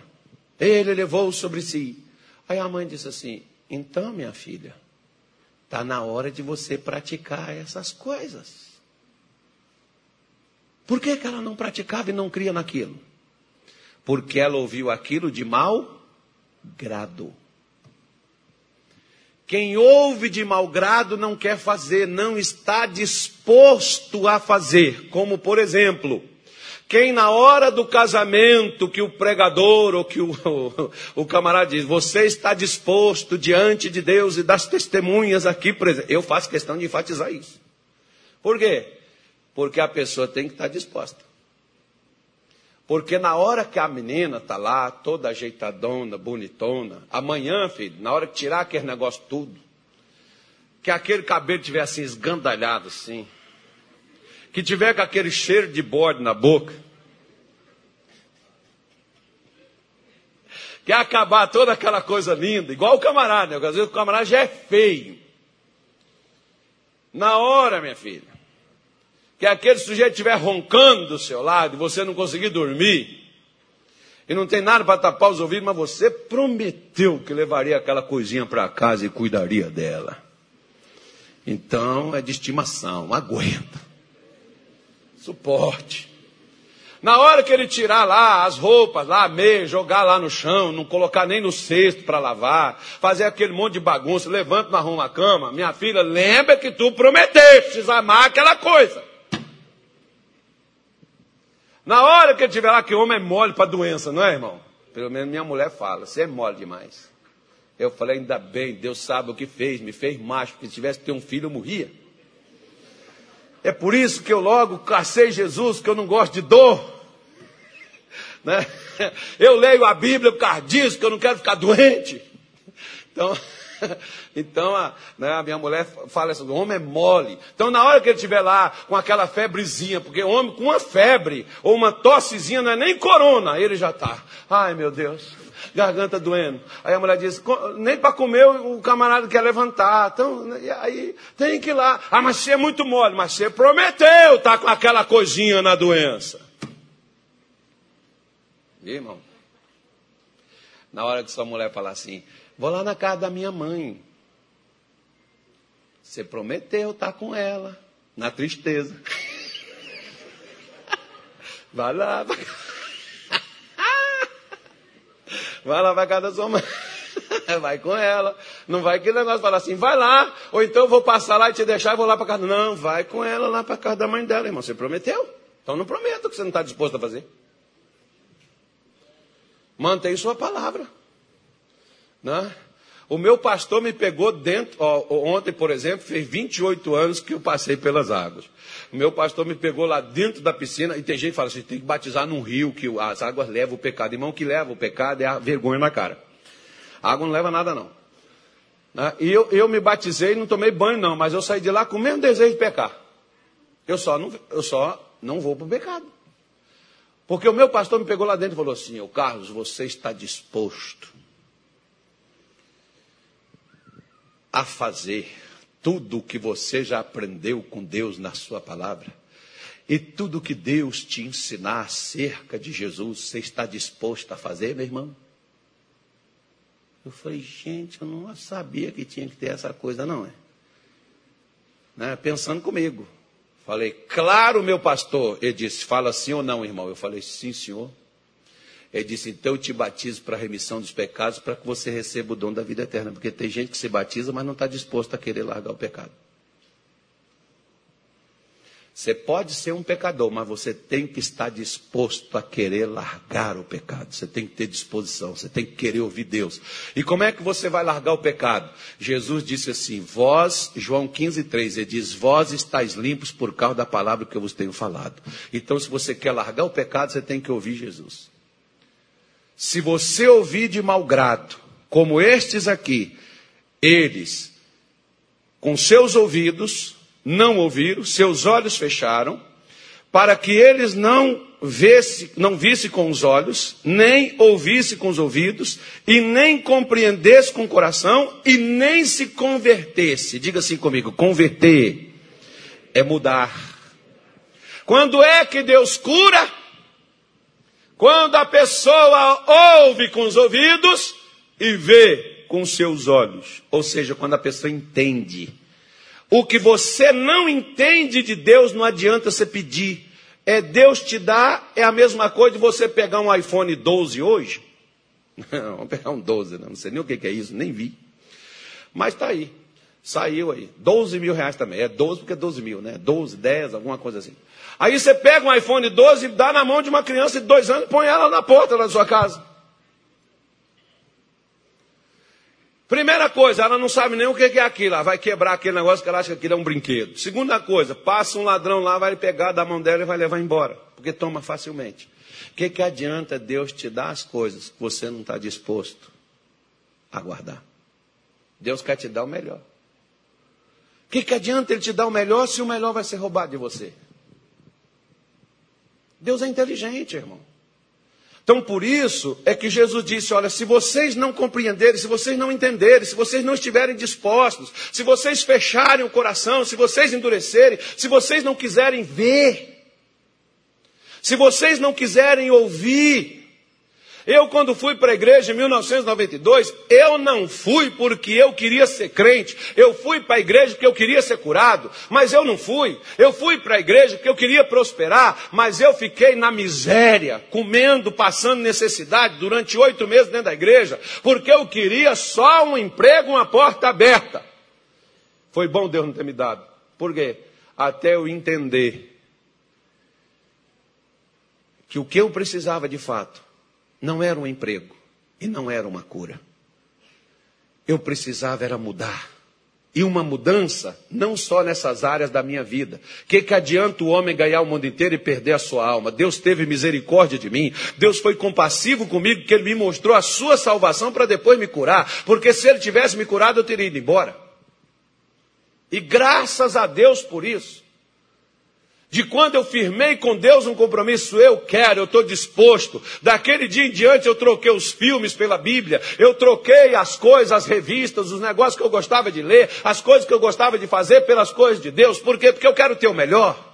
Speaker 1: Ele levou sobre si. Aí a mãe disse assim, então, minha filha, está na hora de você praticar essas coisas. Por que, que ela não praticava e não cria naquilo? Porque ela ouviu aquilo de mau grado. Quem ouve de mau grado não quer fazer, não está disposto a fazer. Como, por exemplo, quem na hora do casamento, que o pregador ou que o, o, o camarada diz, você está disposto diante de Deus e das testemunhas aqui presentes. Eu faço questão de enfatizar isso. Por quê? Porque a pessoa tem que estar disposta. Porque na hora que a menina está lá, toda ajeitadona, bonitona, amanhã, filho, na hora que tirar aquele negócio tudo, que aquele cabelo tiver assim esgandalhado assim, que tiver com aquele cheiro de bode na boca, quer acabar toda aquela coisa linda, igual o camarada, né? às vezes o camarada já é feio. Na hora, minha filha, que aquele sujeito estiver roncando do seu lado e você não conseguir dormir, e não tem nada para tapar os ouvidos, mas você prometeu que levaria aquela coisinha para casa e cuidaria dela. Então é de estimação, aguenta. Suporte. Na hora que ele tirar lá as roupas, lá a meia, jogar lá no chão, não colocar nem no cesto para lavar, fazer aquele monte de bagunça, levanta, não arruma a cama, minha filha, lembra que tu prometeste amar aquela coisa. Na hora que ele estiver lá, que homem é mole para doença, não é, irmão? Pelo menos minha mulher fala, você é mole demais. Eu falei, ainda bem, Deus sabe o que fez, me fez macho, porque se tivesse que ter um filho, eu morria. É por isso que eu logo cacei Jesus, que eu não gosto de dor. Né? Eu leio a Bíblia por causa disso, que eu não quero ficar doente. Então, então a, né, a, minha mulher fala assim: o homem é mole. Então, na hora que ele estiver lá com aquela febrezinha, porque homem com uma febre ou uma tossezinha não é nem corona, ele já está. Ai meu Deus, garganta doendo. Aí a mulher diz: nem para comer o camarada quer levantar. Então, né, aí tem que ir lá. Ah, mas você é muito mole, mas você prometeu tá com aquela coisinha na doença. E, irmão? Na hora que sua mulher falar assim, Vou lá na casa da minha mãe. Você prometeu estar com ela, na tristeza. Vai lá, vai, vai lá para casa da sua mãe. Vai com ela. Não vai que negócio falar assim, vai lá, ou então eu vou passar lá e te deixar e vou lá para casa. Não, vai com ela lá para casa da mãe dela, irmão. Você prometeu? Então não prometa que você não está disposto a fazer. Mantém sua palavra. Né? O meu pastor me pegou dentro, ó, ontem, por exemplo, fez 28 anos que eu passei pelas águas. O meu pastor me pegou lá dentro da piscina, e tem gente que fala assim, tem que batizar num rio, que as águas levam o pecado. Irmão, que leva o pecado é a vergonha na cara. A água não leva nada, não. Né? E eu, eu me batizei, não tomei banho, não, mas eu saí de lá com o mesmo desejo de pecar. Eu só não, eu só não vou para o pecado. Porque o meu pastor me pegou lá dentro e falou assim: Ô Carlos, você está disposto a fazer tudo o que você já aprendeu com Deus na Sua palavra. E tudo que Deus te ensinar acerca de Jesus, você está disposto a fazer, meu irmão? Eu falei, gente, eu não sabia que tinha que ter essa coisa, não é? Né? Pensando comigo. Falei, claro, meu pastor. Ele disse, fala sim ou não, irmão? Eu falei, sim, senhor. Ele disse: Então eu te batizo para a remissão dos pecados, para que você receba o dom da vida eterna. Porque tem gente que se batiza, mas não está disposto a querer largar o pecado. Você pode ser um pecador, mas você tem que estar disposto a querer largar o pecado. Você tem que ter disposição, você tem que querer ouvir Deus. E como é que você vai largar o pecado? Jesus disse assim: Vós, João 15, 3, ele diz: Vós estáis limpos por causa da palavra que eu vos tenho falado. Então, se você quer largar o pecado, você tem que ouvir Jesus. Se você ouvir de mau grado, como estes aqui, eles, com seus ouvidos, não ouviram, seus olhos fecharam, para que eles não visse, não visse com os olhos, nem ouvisse com os ouvidos, e nem compreendesse com o coração, e nem se convertesse. Diga assim comigo: converter é mudar. Quando é que Deus cura? Quando a pessoa ouve com os ouvidos e vê com seus olhos, ou seja, quando a pessoa entende. O que você não entende de Deus não adianta você pedir. É Deus te dá, é a mesma coisa de você pegar um iPhone 12 hoje. Não, vamos pegar um 12, não, não sei nem o que é isso, nem vi. Mas está aí, saiu aí. 12 mil reais também, é 12 porque é 12 mil, né? 12, 10, alguma coisa assim. Aí você pega um iPhone 12 e dá na mão de uma criança de dois anos e põe ela na porta da sua casa. Primeira coisa, ela não sabe nem o que é aquilo. Ela vai quebrar aquele negócio que ela acha que aquilo é um brinquedo. Segunda coisa, passa um ladrão lá, vai pegar da mão dela e vai levar embora. Porque toma facilmente. O que, que adianta Deus te dar as coisas que você não está disposto a guardar? Deus quer te dar o melhor. O que, que adianta Ele te dar o melhor se o melhor vai ser roubado de você? Deus é inteligente, irmão. Então, por isso é que Jesus disse: Olha, se vocês não compreenderem, se vocês não entenderem, se vocês não estiverem dispostos, se vocês fecharem o coração, se vocês endurecerem, se vocês não quiserem ver, se vocês não quiserem ouvir, eu, quando fui para a igreja em 1992, eu não fui porque eu queria ser crente. Eu fui para a igreja porque eu queria ser curado, mas eu não fui. Eu fui para a igreja porque eu queria prosperar, mas eu fiquei na miséria, comendo, passando necessidade durante oito meses dentro da igreja, porque eu queria só um emprego, uma porta aberta. Foi bom Deus não ter me dado. Por quê? Até eu entender que o que eu precisava de fato não era um emprego e não era uma cura. eu precisava era mudar. E uma mudança, não só nessas áreas da minha vida. O que, que adianta o homem ganhar o mundo inteiro e perder a sua alma? Deus teve misericórdia de mim. Deus foi compassivo comigo, que Ele me mostrou a sua salvação para depois me curar. Porque se Ele tivesse me curado, eu teria ido embora. E graças a Deus por isso. De quando eu firmei com Deus um compromisso, eu quero, eu estou disposto. Daquele dia em diante eu troquei os filmes pela Bíblia, eu troquei as coisas, as revistas, os negócios que eu gostava de ler, as coisas que eu gostava de fazer pelas coisas de Deus. Por quê? Porque eu quero ter o melhor.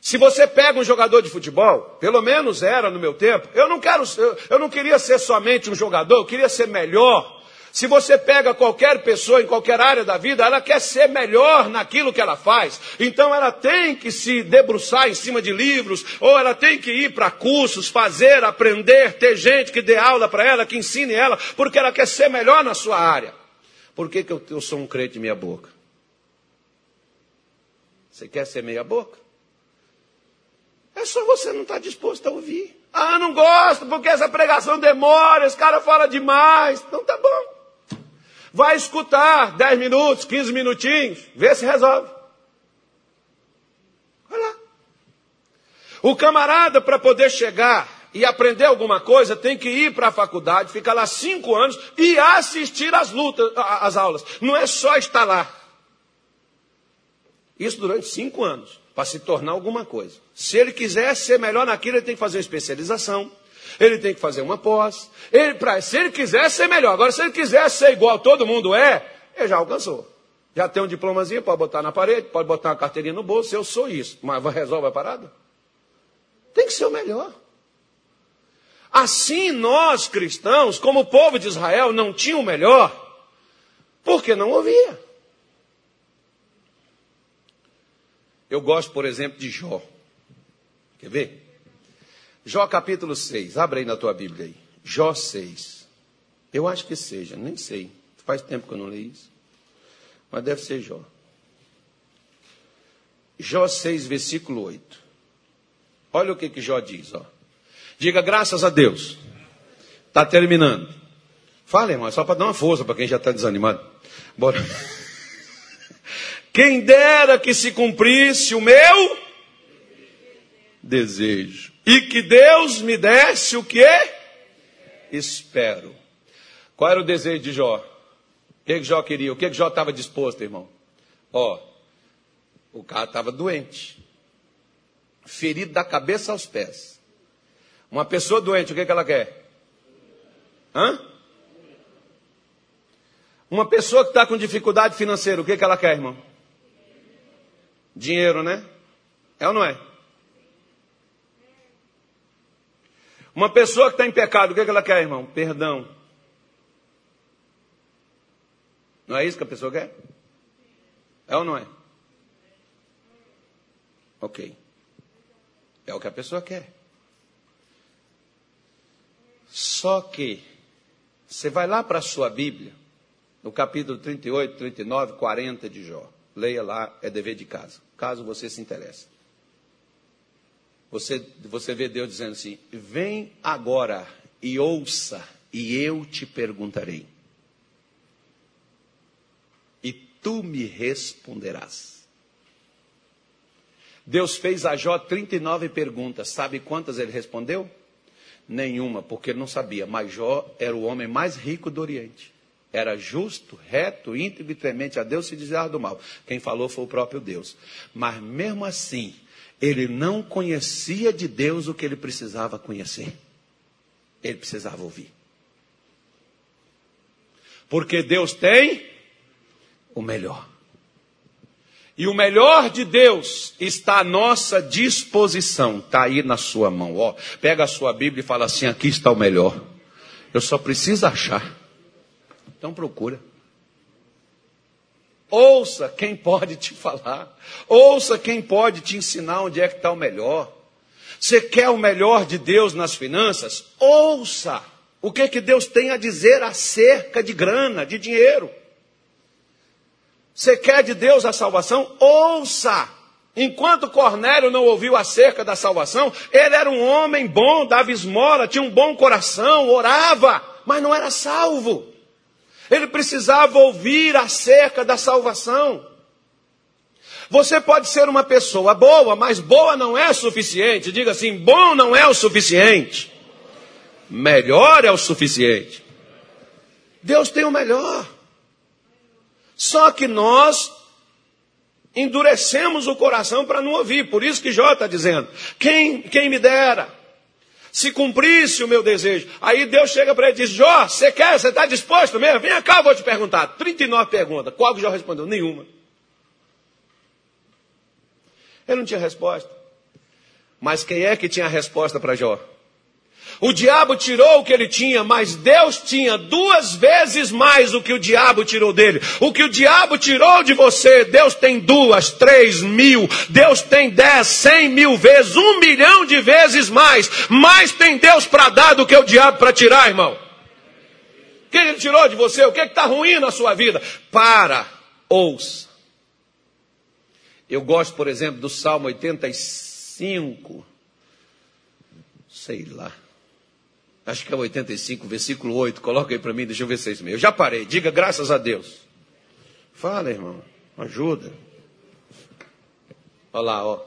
Speaker 1: Se você pega um jogador de futebol, pelo menos era no meu tempo, eu não quero, eu, não queria ser somente um jogador, eu queria ser melhor. Se você pega qualquer pessoa em qualquer área da vida, ela quer ser melhor naquilo que ela faz. Então ela tem que se debruçar em cima de livros, ou ela tem que ir para cursos, fazer, aprender, ter gente que dê aula para ela, que ensine ela, porque ela quer ser melhor na sua área. Por que, que eu, eu sou um crente meia boca? Você quer ser meia boca? É só você não estar tá disposto a ouvir. Ah, não gosto porque essa pregação demora, esse cara fala demais. Então tá bom. Vai escutar 10 minutos, 15 minutinhos, vê se resolve. Vai lá. O camarada, para poder chegar e aprender alguma coisa, tem que ir para a faculdade, ficar lá cinco anos e assistir às lutas, às aulas. Não é só estar lá. Isso durante cinco anos, para se tornar alguma coisa. Se ele quiser ser melhor naquilo, ele tem que fazer uma especialização ele tem que fazer uma pós. Ele, pra, se ele quiser ser melhor, agora se ele quiser ser igual todo mundo é, ele já alcançou. Já tem um diplomazinho, pode botar na parede, pode botar uma carteirinha no bolso, eu sou isso. Mas resolve a parada? Tem que ser o melhor. Assim nós cristãos, como o povo de Israel, não tinha o melhor, porque não ouvia. Eu gosto, por exemplo, de Jó. Quer ver? Jó capítulo 6, abre aí na tua Bíblia aí. Jó 6. Eu acho que seja, nem sei. Faz tempo que eu não leio isso. Mas deve ser Jó. Jó 6, versículo 8. Olha o que, que Jó diz, ó. Diga graças a Deus. Está terminando. Fala, irmão, é só para dar uma força para quem já está desanimado. Bora. Quem dera que se cumprisse o meu desejo e que Deus me desse o que? Espero. Qual era o desejo de Jó? O que, que Jó queria? O que, que Jó estava disposto, irmão? Ó, o cara estava doente, ferido da cabeça aos pés. Uma pessoa doente, o que, que ela quer? Hã? Uma pessoa que está com dificuldade financeira, o que, que ela quer, irmão? Dinheiro, né? É ou não é? Uma pessoa que está em pecado, o que, é que ela quer, irmão? Perdão. Não é isso que a pessoa quer? É ou não é? Ok. É o que a pessoa quer. Só que, você vai lá para a sua Bíblia, no capítulo 38, 39, 40 de Jó. Leia lá, é dever de casa, caso você se interesse. Você, você vê Deus dizendo assim: Vem agora e ouça, e eu te perguntarei. E tu me responderás. Deus fez a Jó 39 perguntas. Sabe quantas ele respondeu? Nenhuma, porque ele não sabia. Mas Jó era o homem mais rico do Oriente. Era justo, reto, íntegro e temente a Deus se desviar do mal. Quem falou foi o próprio Deus. Mas mesmo assim, ele não conhecia de Deus o que ele precisava conhecer. Ele precisava ouvir. Porque Deus tem o melhor. E o melhor de Deus está à nossa disposição, está aí na sua mão. Ó, pega a sua Bíblia e fala assim: aqui está o melhor. Eu só preciso achar. Então procura. Ouça quem pode te falar. Ouça quem pode te ensinar onde é que está o melhor. Você quer o melhor de Deus nas finanças? Ouça o que, que Deus tem a dizer acerca de grana, de dinheiro. Você quer de Deus a salvação? Ouça. Enquanto Cornélio não ouviu acerca da salvação, ele era um homem bom, dava esmola, tinha um bom coração, orava, mas não era salvo. Ele precisava ouvir acerca da salvação. Você pode ser uma pessoa boa, mas boa não é suficiente. Diga assim: bom não é o suficiente. Melhor é o suficiente. Deus tem o melhor. Só que nós endurecemos o coração para não ouvir. Por isso que Jó está dizendo: quem, quem me dera se cumprisse o meu desejo. Aí Deus chega para ele e diz: Jó, você quer? Você está disposto mesmo? Vem cá, eu vou te perguntar. 39 perguntas. Qual que Jó respondeu? Nenhuma. Ele não tinha resposta. Mas quem é que tinha a resposta para Jó? O diabo tirou o que ele tinha, mas Deus tinha duas vezes mais o que o diabo tirou dele. O que o diabo tirou de você, Deus tem duas, três mil, Deus tem dez, cem mil vezes, um milhão de vezes mais. Mais tem Deus para dar do que o diabo para tirar, irmão. O que ele tirou de você? O que está ruim na sua vida? Para, ouça. Eu gosto, por exemplo, do Salmo 85. Sei lá. Acho que é 85, versículo 8. Coloca aí para mim, deixa eu ver se é isso mesmo. Eu já parei. Diga graças a Deus. Fala, irmão. Ajuda. Olha lá, ó.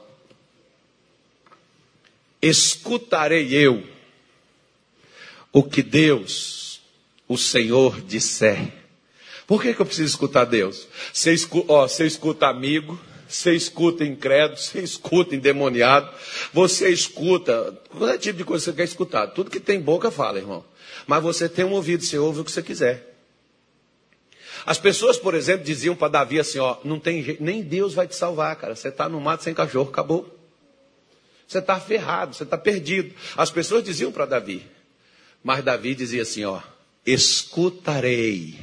Speaker 1: Escutarei eu o que Deus, o Senhor, disser. Por que, que eu preciso escutar Deus? Você ó, você escuta amigo, você escuta incrédulo, você escuta endemoniado, você escuta, qualquer tipo de coisa que você quer escutar. Tudo que tem boca fala, irmão. Mas você tem um ouvido, você ouve o que você quiser. As pessoas, por exemplo, diziam para Davi assim: ó, não tem jeito, nem Deus vai te salvar, cara. Você está no mato sem cachorro, acabou. Você está ferrado, você está perdido. As pessoas diziam para Davi. Mas Davi dizia assim: ó, escutarei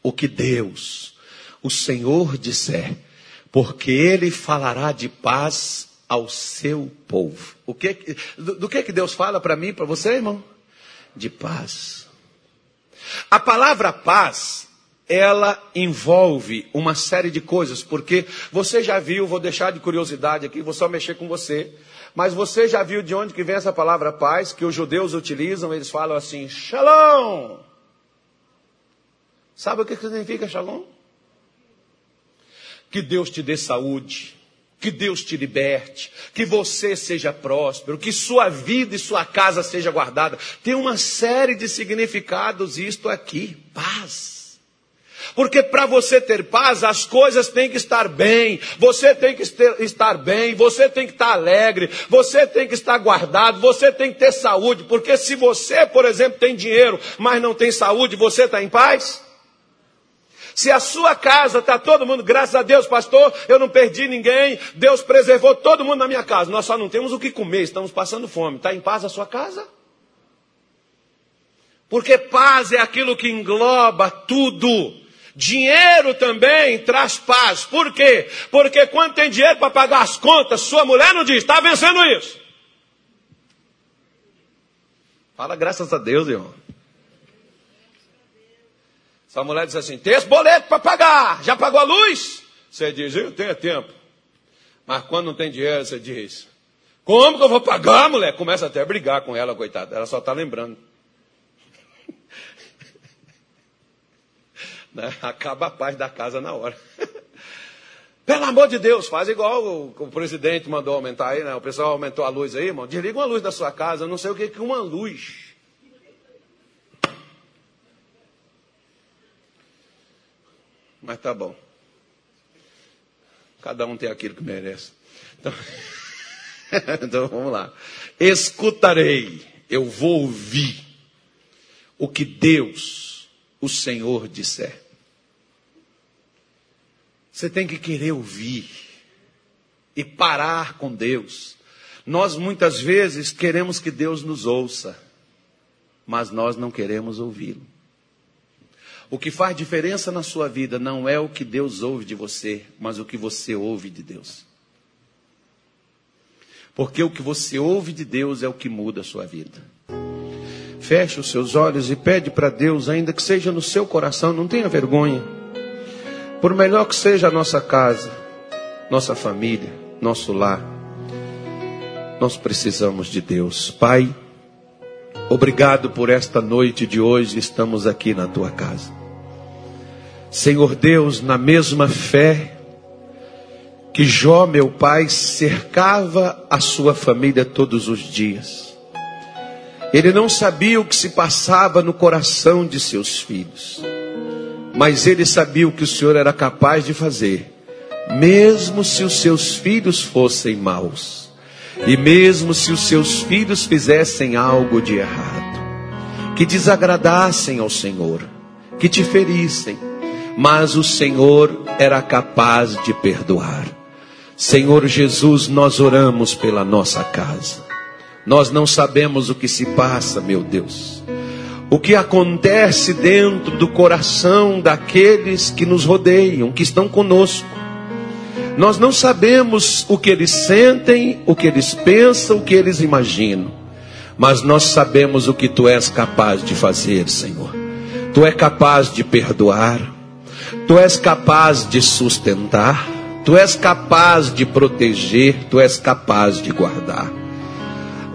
Speaker 1: o que Deus, o Senhor disser porque ele falará de paz ao seu povo. O que, do, do que que Deus fala para mim, para você, irmão? De paz. A palavra paz, ela envolve uma série de coisas, porque você já viu, vou deixar de curiosidade aqui, vou só mexer com você, mas você já viu de onde que vem essa palavra paz, que os judeus utilizam, eles falam assim, shalom. Sabe o que significa shalom? Que Deus te dê saúde, que Deus te liberte, que você seja próspero, que sua vida e sua casa seja guardada. Tem uma série de significados isto aqui, paz. Porque para você ter paz, as coisas têm que estar bem, você tem que estar bem, você tem que estar alegre, você tem que estar guardado, você tem que ter saúde. Porque se você, por exemplo, tem dinheiro, mas não tem saúde, você está em paz? Se a sua casa está todo mundo, graças a Deus, pastor, eu não perdi ninguém, Deus preservou todo mundo na minha casa. Nós só não temos o que comer, estamos passando fome. Está em paz a sua casa? Porque paz é aquilo que engloba tudo. Dinheiro também traz paz. Por quê? Porque quando tem dinheiro para pagar as contas, sua mulher não diz, está vencendo isso. Fala graças a Deus, irmão. Sua mulher diz assim: tem esse boleto para pagar, já pagou a luz? Você diz: eu tenho tempo. Mas quando não tem dinheiro, você diz: como que eu vou pagar, mulher? Começa até a brigar com ela, coitada. Ela só está lembrando. né? Acaba a paz da casa na hora. Pelo amor de Deus, faz igual o, o, presidente mandou aumentar aí, né? O pessoal aumentou a luz aí, irmão. Desliga uma luz da sua casa. Eu não sei o que é uma luz. Mas tá bom. Cada um tem aquilo que merece. Então, então vamos lá. Escutarei, eu vou ouvir o que Deus, o Senhor, disser. Você tem que querer ouvir e parar com Deus. Nós muitas vezes queremos que Deus nos ouça, mas nós não queremos ouvi-lo. O que faz diferença na sua vida não é o que Deus ouve de você, mas o que você ouve de Deus. Porque o que você ouve de Deus é o que muda a sua vida. Feche os seus olhos e pede para Deus, ainda que seja no seu coração, não tenha vergonha. Por melhor que seja a nossa casa, nossa família, nosso lar, nós precisamos de Deus. Pai, obrigado por esta noite de hoje, estamos aqui na tua casa. Senhor Deus, na mesma fé que Jó, meu pai, cercava a sua família todos os dias. Ele não sabia o que se passava no coração de seus filhos, mas ele sabia o que o Senhor era capaz de fazer, mesmo se os seus filhos fossem maus, e mesmo se os seus filhos fizessem algo de errado, que desagradassem ao Senhor, que te ferissem, mas o Senhor era capaz de perdoar. Senhor Jesus, nós oramos pela nossa casa. Nós não sabemos o que se passa, meu Deus. O que acontece dentro do coração daqueles que nos rodeiam, que estão conosco. Nós não sabemos o que eles sentem, o que eles pensam, o que eles imaginam. Mas nós sabemos o que tu és capaz de fazer, Senhor. Tu és capaz de perdoar. Tu és capaz de sustentar. Tu és capaz de proteger. Tu és capaz de guardar.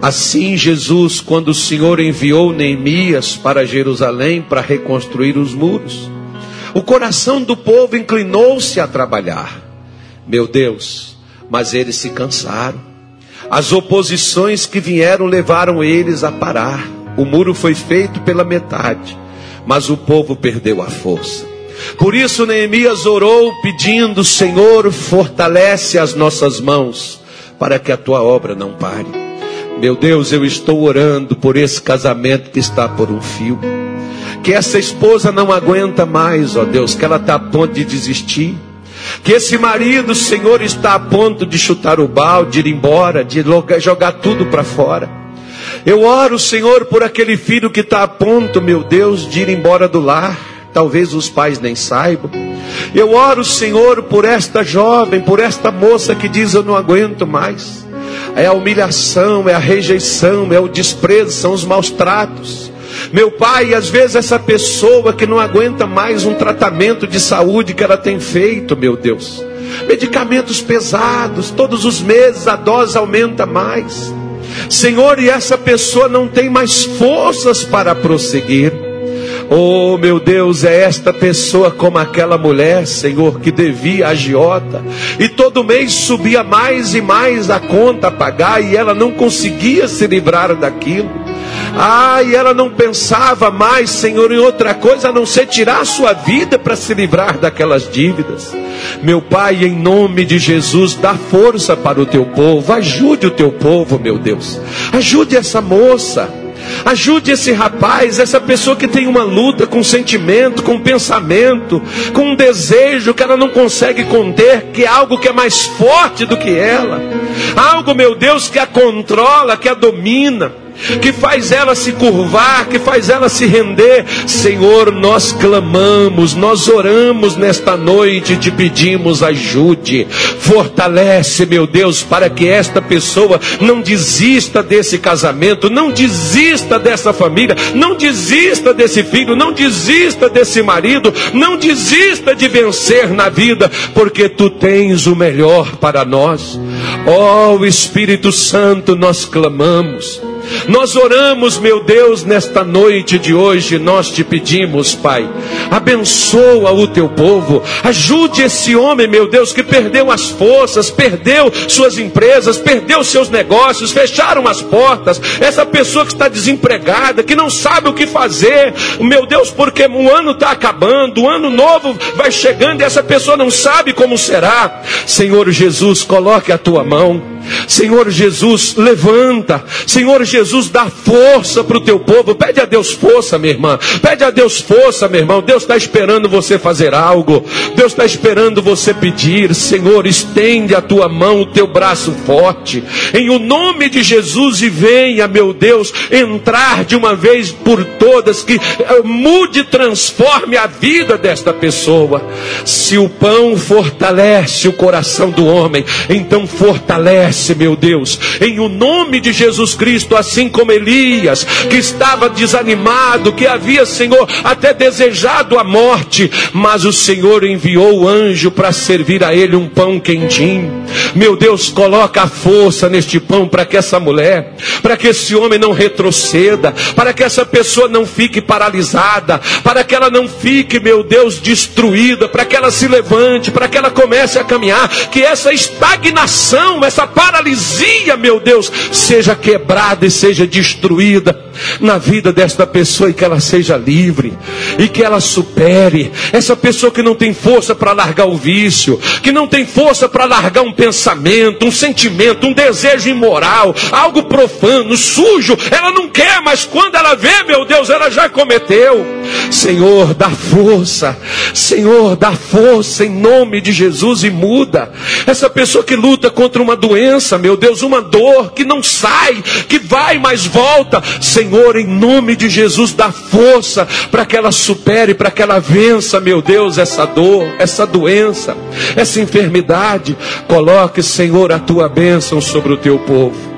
Speaker 1: Assim, Jesus, quando o Senhor enviou Neemias para Jerusalém para reconstruir os muros, o coração do povo inclinou-se a trabalhar. Meu Deus, mas eles se cansaram. As oposições que vieram levaram eles a parar. O muro foi feito pela metade, mas o povo perdeu a força. Por isso Neemias orou pedindo: Senhor, fortalece as nossas mãos, para que a tua obra não pare. Meu Deus, eu estou orando por esse casamento que está por um fio. Que essa esposa não aguenta mais, ó Deus, que ela está a ponto de desistir. Que esse marido, Senhor, está a ponto de chutar o balde, de ir embora, de jogar tudo para fora. Eu oro, Senhor, por aquele filho que está a ponto, meu Deus, de ir embora do lar. Talvez os pais nem saibam. Eu oro, Senhor, por esta jovem, por esta moça que diz: Eu não aguento mais é a humilhação, é a rejeição, é o desprezo, são os maus tratos. Meu pai, às vezes essa pessoa que não aguenta mais um tratamento de saúde que ela tem feito, meu Deus. Medicamentos pesados, todos os meses a dose aumenta mais. Senhor, e essa pessoa não tem mais forças para prosseguir. Oh, meu Deus, é esta pessoa como aquela mulher, Senhor, que devia agiota e todo mês subia mais e mais a conta a pagar e ela não conseguia se livrar daquilo. Ah, e ela não pensava mais, Senhor, em outra coisa a não ser tirar a sua vida para se livrar daquelas dívidas. Meu Pai, em nome de Jesus, dá força para o teu povo, ajude o teu povo, meu Deus. Ajude essa moça. Ajude esse rapaz, essa pessoa que tem uma luta com sentimento, com pensamento, com um desejo que ela não consegue conter, que é algo que é mais forte do que ela. Algo, meu Deus, que a controla, que a domina que faz ela se curvar, que faz ela se render. Senhor, nós clamamos, nós oramos nesta noite, te pedimos ajude, fortalece, meu Deus, para que esta pessoa não desista desse casamento, não desista dessa família, não desista desse filho, não desista desse marido, não desista de vencer na vida, porque tu tens o melhor para nós. Ó oh, Espírito Santo, nós clamamos. Nós oramos, meu Deus, nesta noite de hoje, nós te pedimos, Pai, abençoa o teu povo, ajude esse homem, meu Deus, que perdeu as forças, perdeu suas empresas, perdeu seus negócios, fecharam as portas, essa pessoa que está desempregada, que não sabe o que fazer, meu Deus, porque o ano está acabando, o ano novo vai chegando e essa pessoa não sabe como será. Senhor Jesus, coloque a tua mão. Senhor Jesus, levanta. Senhor Jesus, dá força para o teu povo. Pede a Deus força, minha irmã. Pede a Deus força, meu irmão. Deus está esperando você fazer algo. Deus está esperando você pedir. Senhor, estende a tua mão, o teu braço forte. Em o nome de Jesus e venha, meu Deus, entrar de uma vez por todas. Que eh, mude, transforme a vida desta pessoa. Se o pão fortalece o coração do homem, então fortalece meu Deus, em o nome de Jesus Cristo, assim como Elias, que estava desanimado, que havia, Senhor, até desejado a morte, mas o Senhor enviou o anjo para servir a ele um pão quentinho. Meu Deus, coloca a força neste pão para que essa mulher, para que esse homem não retroceda, para que essa pessoa não fique paralisada, para que ela não fique, meu Deus, destruída, para que ela se levante, para que ela comece a caminhar, que essa estagnação, essa paralisia, meu Deus, seja quebrada e seja destruída na vida desta pessoa e que ela seja livre e que ela supere. Essa pessoa que não tem força para largar o vício, que não tem força para largar um pensamento, um sentimento, um desejo imoral, algo profano, sujo, ela não quer, mas quando ela vê, meu Deus, ela já cometeu. Senhor, dá força. Senhor, dá força em nome de Jesus e muda. Essa pessoa que luta contra uma doença, meu Deus, uma dor que não sai, que vai, mas volta. Senhor, em nome de Jesus, dá força para que ela supere, para que ela vença, meu Deus, essa dor, essa doença, essa enfermidade. Coloque, Senhor, a tua bênção sobre o teu povo.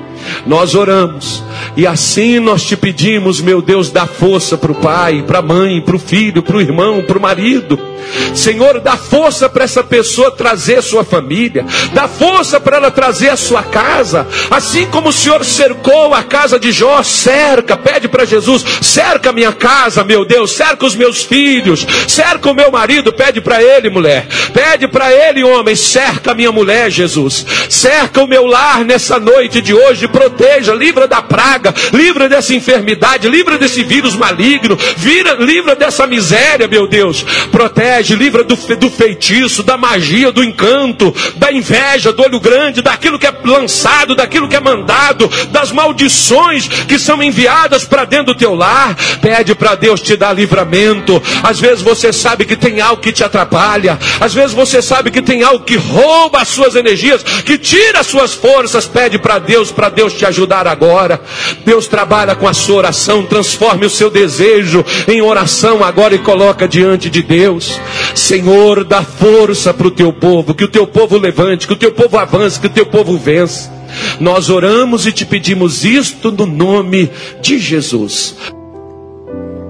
Speaker 1: Nós oramos e assim nós te pedimos, meu Deus, dá força para o pai, para a mãe, para o filho, para o irmão, para o marido. Senhor, dá força para essa pessoa trazer sua família, dá força para ela trazer a sua casa, assim como o Senhor cercou a casa de Jó, cerca, pede para Jesus, cerca minha casa, meu Deus, cerca os meus filhos, cerca o meu marido, pede para ele, mulher, pede para ele, homem, cerca minha mulher, Jesus, cerca o meu lar nessa noite de hoje, proteja, livra da praga, livra dessa enfermidade, livra desse vírus maligno, vira, livra dessa miséria, meu Deus, protege, livra do, do feitiço, da magia, do encanto, da inveja, do olho grande, daquilo que é lançado, daquilo que é mandado, das maldições que são enviadas para dentro do teu lar. Pede para Deus te dar livramento. Às vezes você sabe que tem algo que te atrapalha, às vezes você sabe que tem algo que rouba as suas energias, que tira as suas forças. Pede para Deus, para Deus te ajudar agora. Deus trabalha com a sua oração, transforme o seu desejo em oração agora e coloca diante de Deus. Senhor, dá força para o teu povo, que o teu povo levante, que o teu povo avance, que o teu povo vença. Nós oramos e te pedimos isto no nome de Jesus.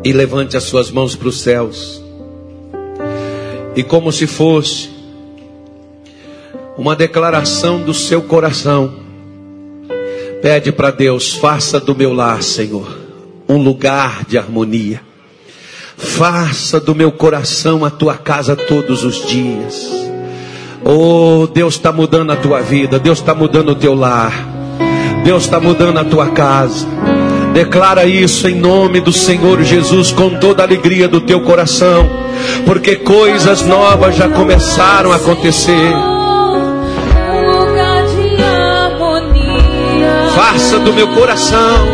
Speaker 1: E levante as suas mãos para os céus. E como se fosse uma declaração do seu coração, pede para Deus: faça do meu lar, Senhor, um lugar de harmonia. Faça do meu coração a tua casa todos os dias. Oh, Deus está mudando a tua vida, Deus está mudando o teu lar, Deus está mudando a tua casa. Declara isso em nome do Senhor Jesus com toda a alegria do teu coração, porque coisas novas já começaram a acontecer. Faça do meu coração,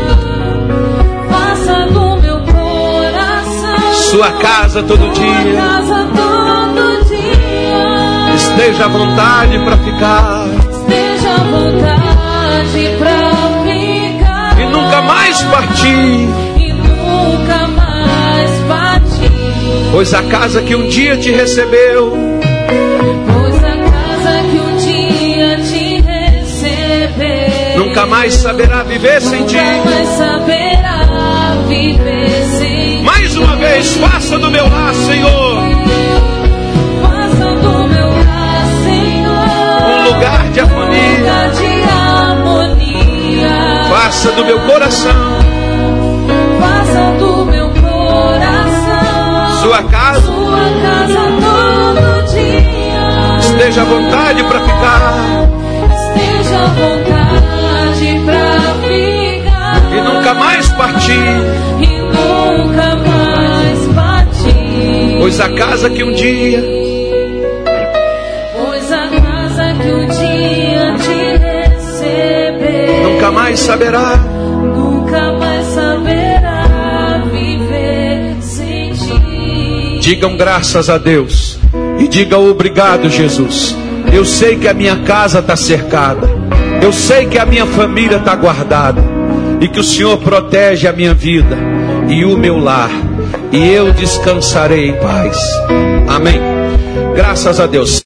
Speaker 1: sua casa todo dia.
Speaker 2: casa todo dia.
Speaker 1: Esteja à vontade para ficar
Speaker 2: Esteja à vontade pra ficar
Speaker 1: e nunca mais partir,
Speaker 2: e nunca mais partir.
Speaker 1: pois a casa que um dia te recebeu
Speaker 2: Pois a casa que um dia te recebeu
Speaker 1: nunca mais saberá viver sem ti.
Speaker 2: nunca mais saberá viver
Speaker 1: vez, faça do meu lar, Senhor,
Speaker 2: Faça do meu lar, Senhor,
Speaker 1: um lugar de harmonia.
Speaker 2: lugar de harmonia.
Speaker 1: Faça do meu coração
Speaker 2: Faça do meu coração
Speaker 1: sua casa.
Speaker 2: sua casa todo dia.
Speaker 1: Esteja à vontade para ficar
Speaker 2: Esteja à vontade pra ficar
Speaker 1: e nunca mais partir,
Speaker 2: nunca mais partir.
Speaker 1: pois a casa que um dia
Speaker 2: Pois a casa que um dia te recebeu
Speaker 1: nunca mais saberá
Speaker 2: nunca mais saberá viver sem ti.
Speaker 1: Digam graças a Deus e diga obrigado, Jesus. Eu sei que a minha casa está cercada, eu sei que a minha família está guardada e que o Senhor protege a minha vida e o meu lar, e eu descansarei em paz. Amém. Graças a Deus.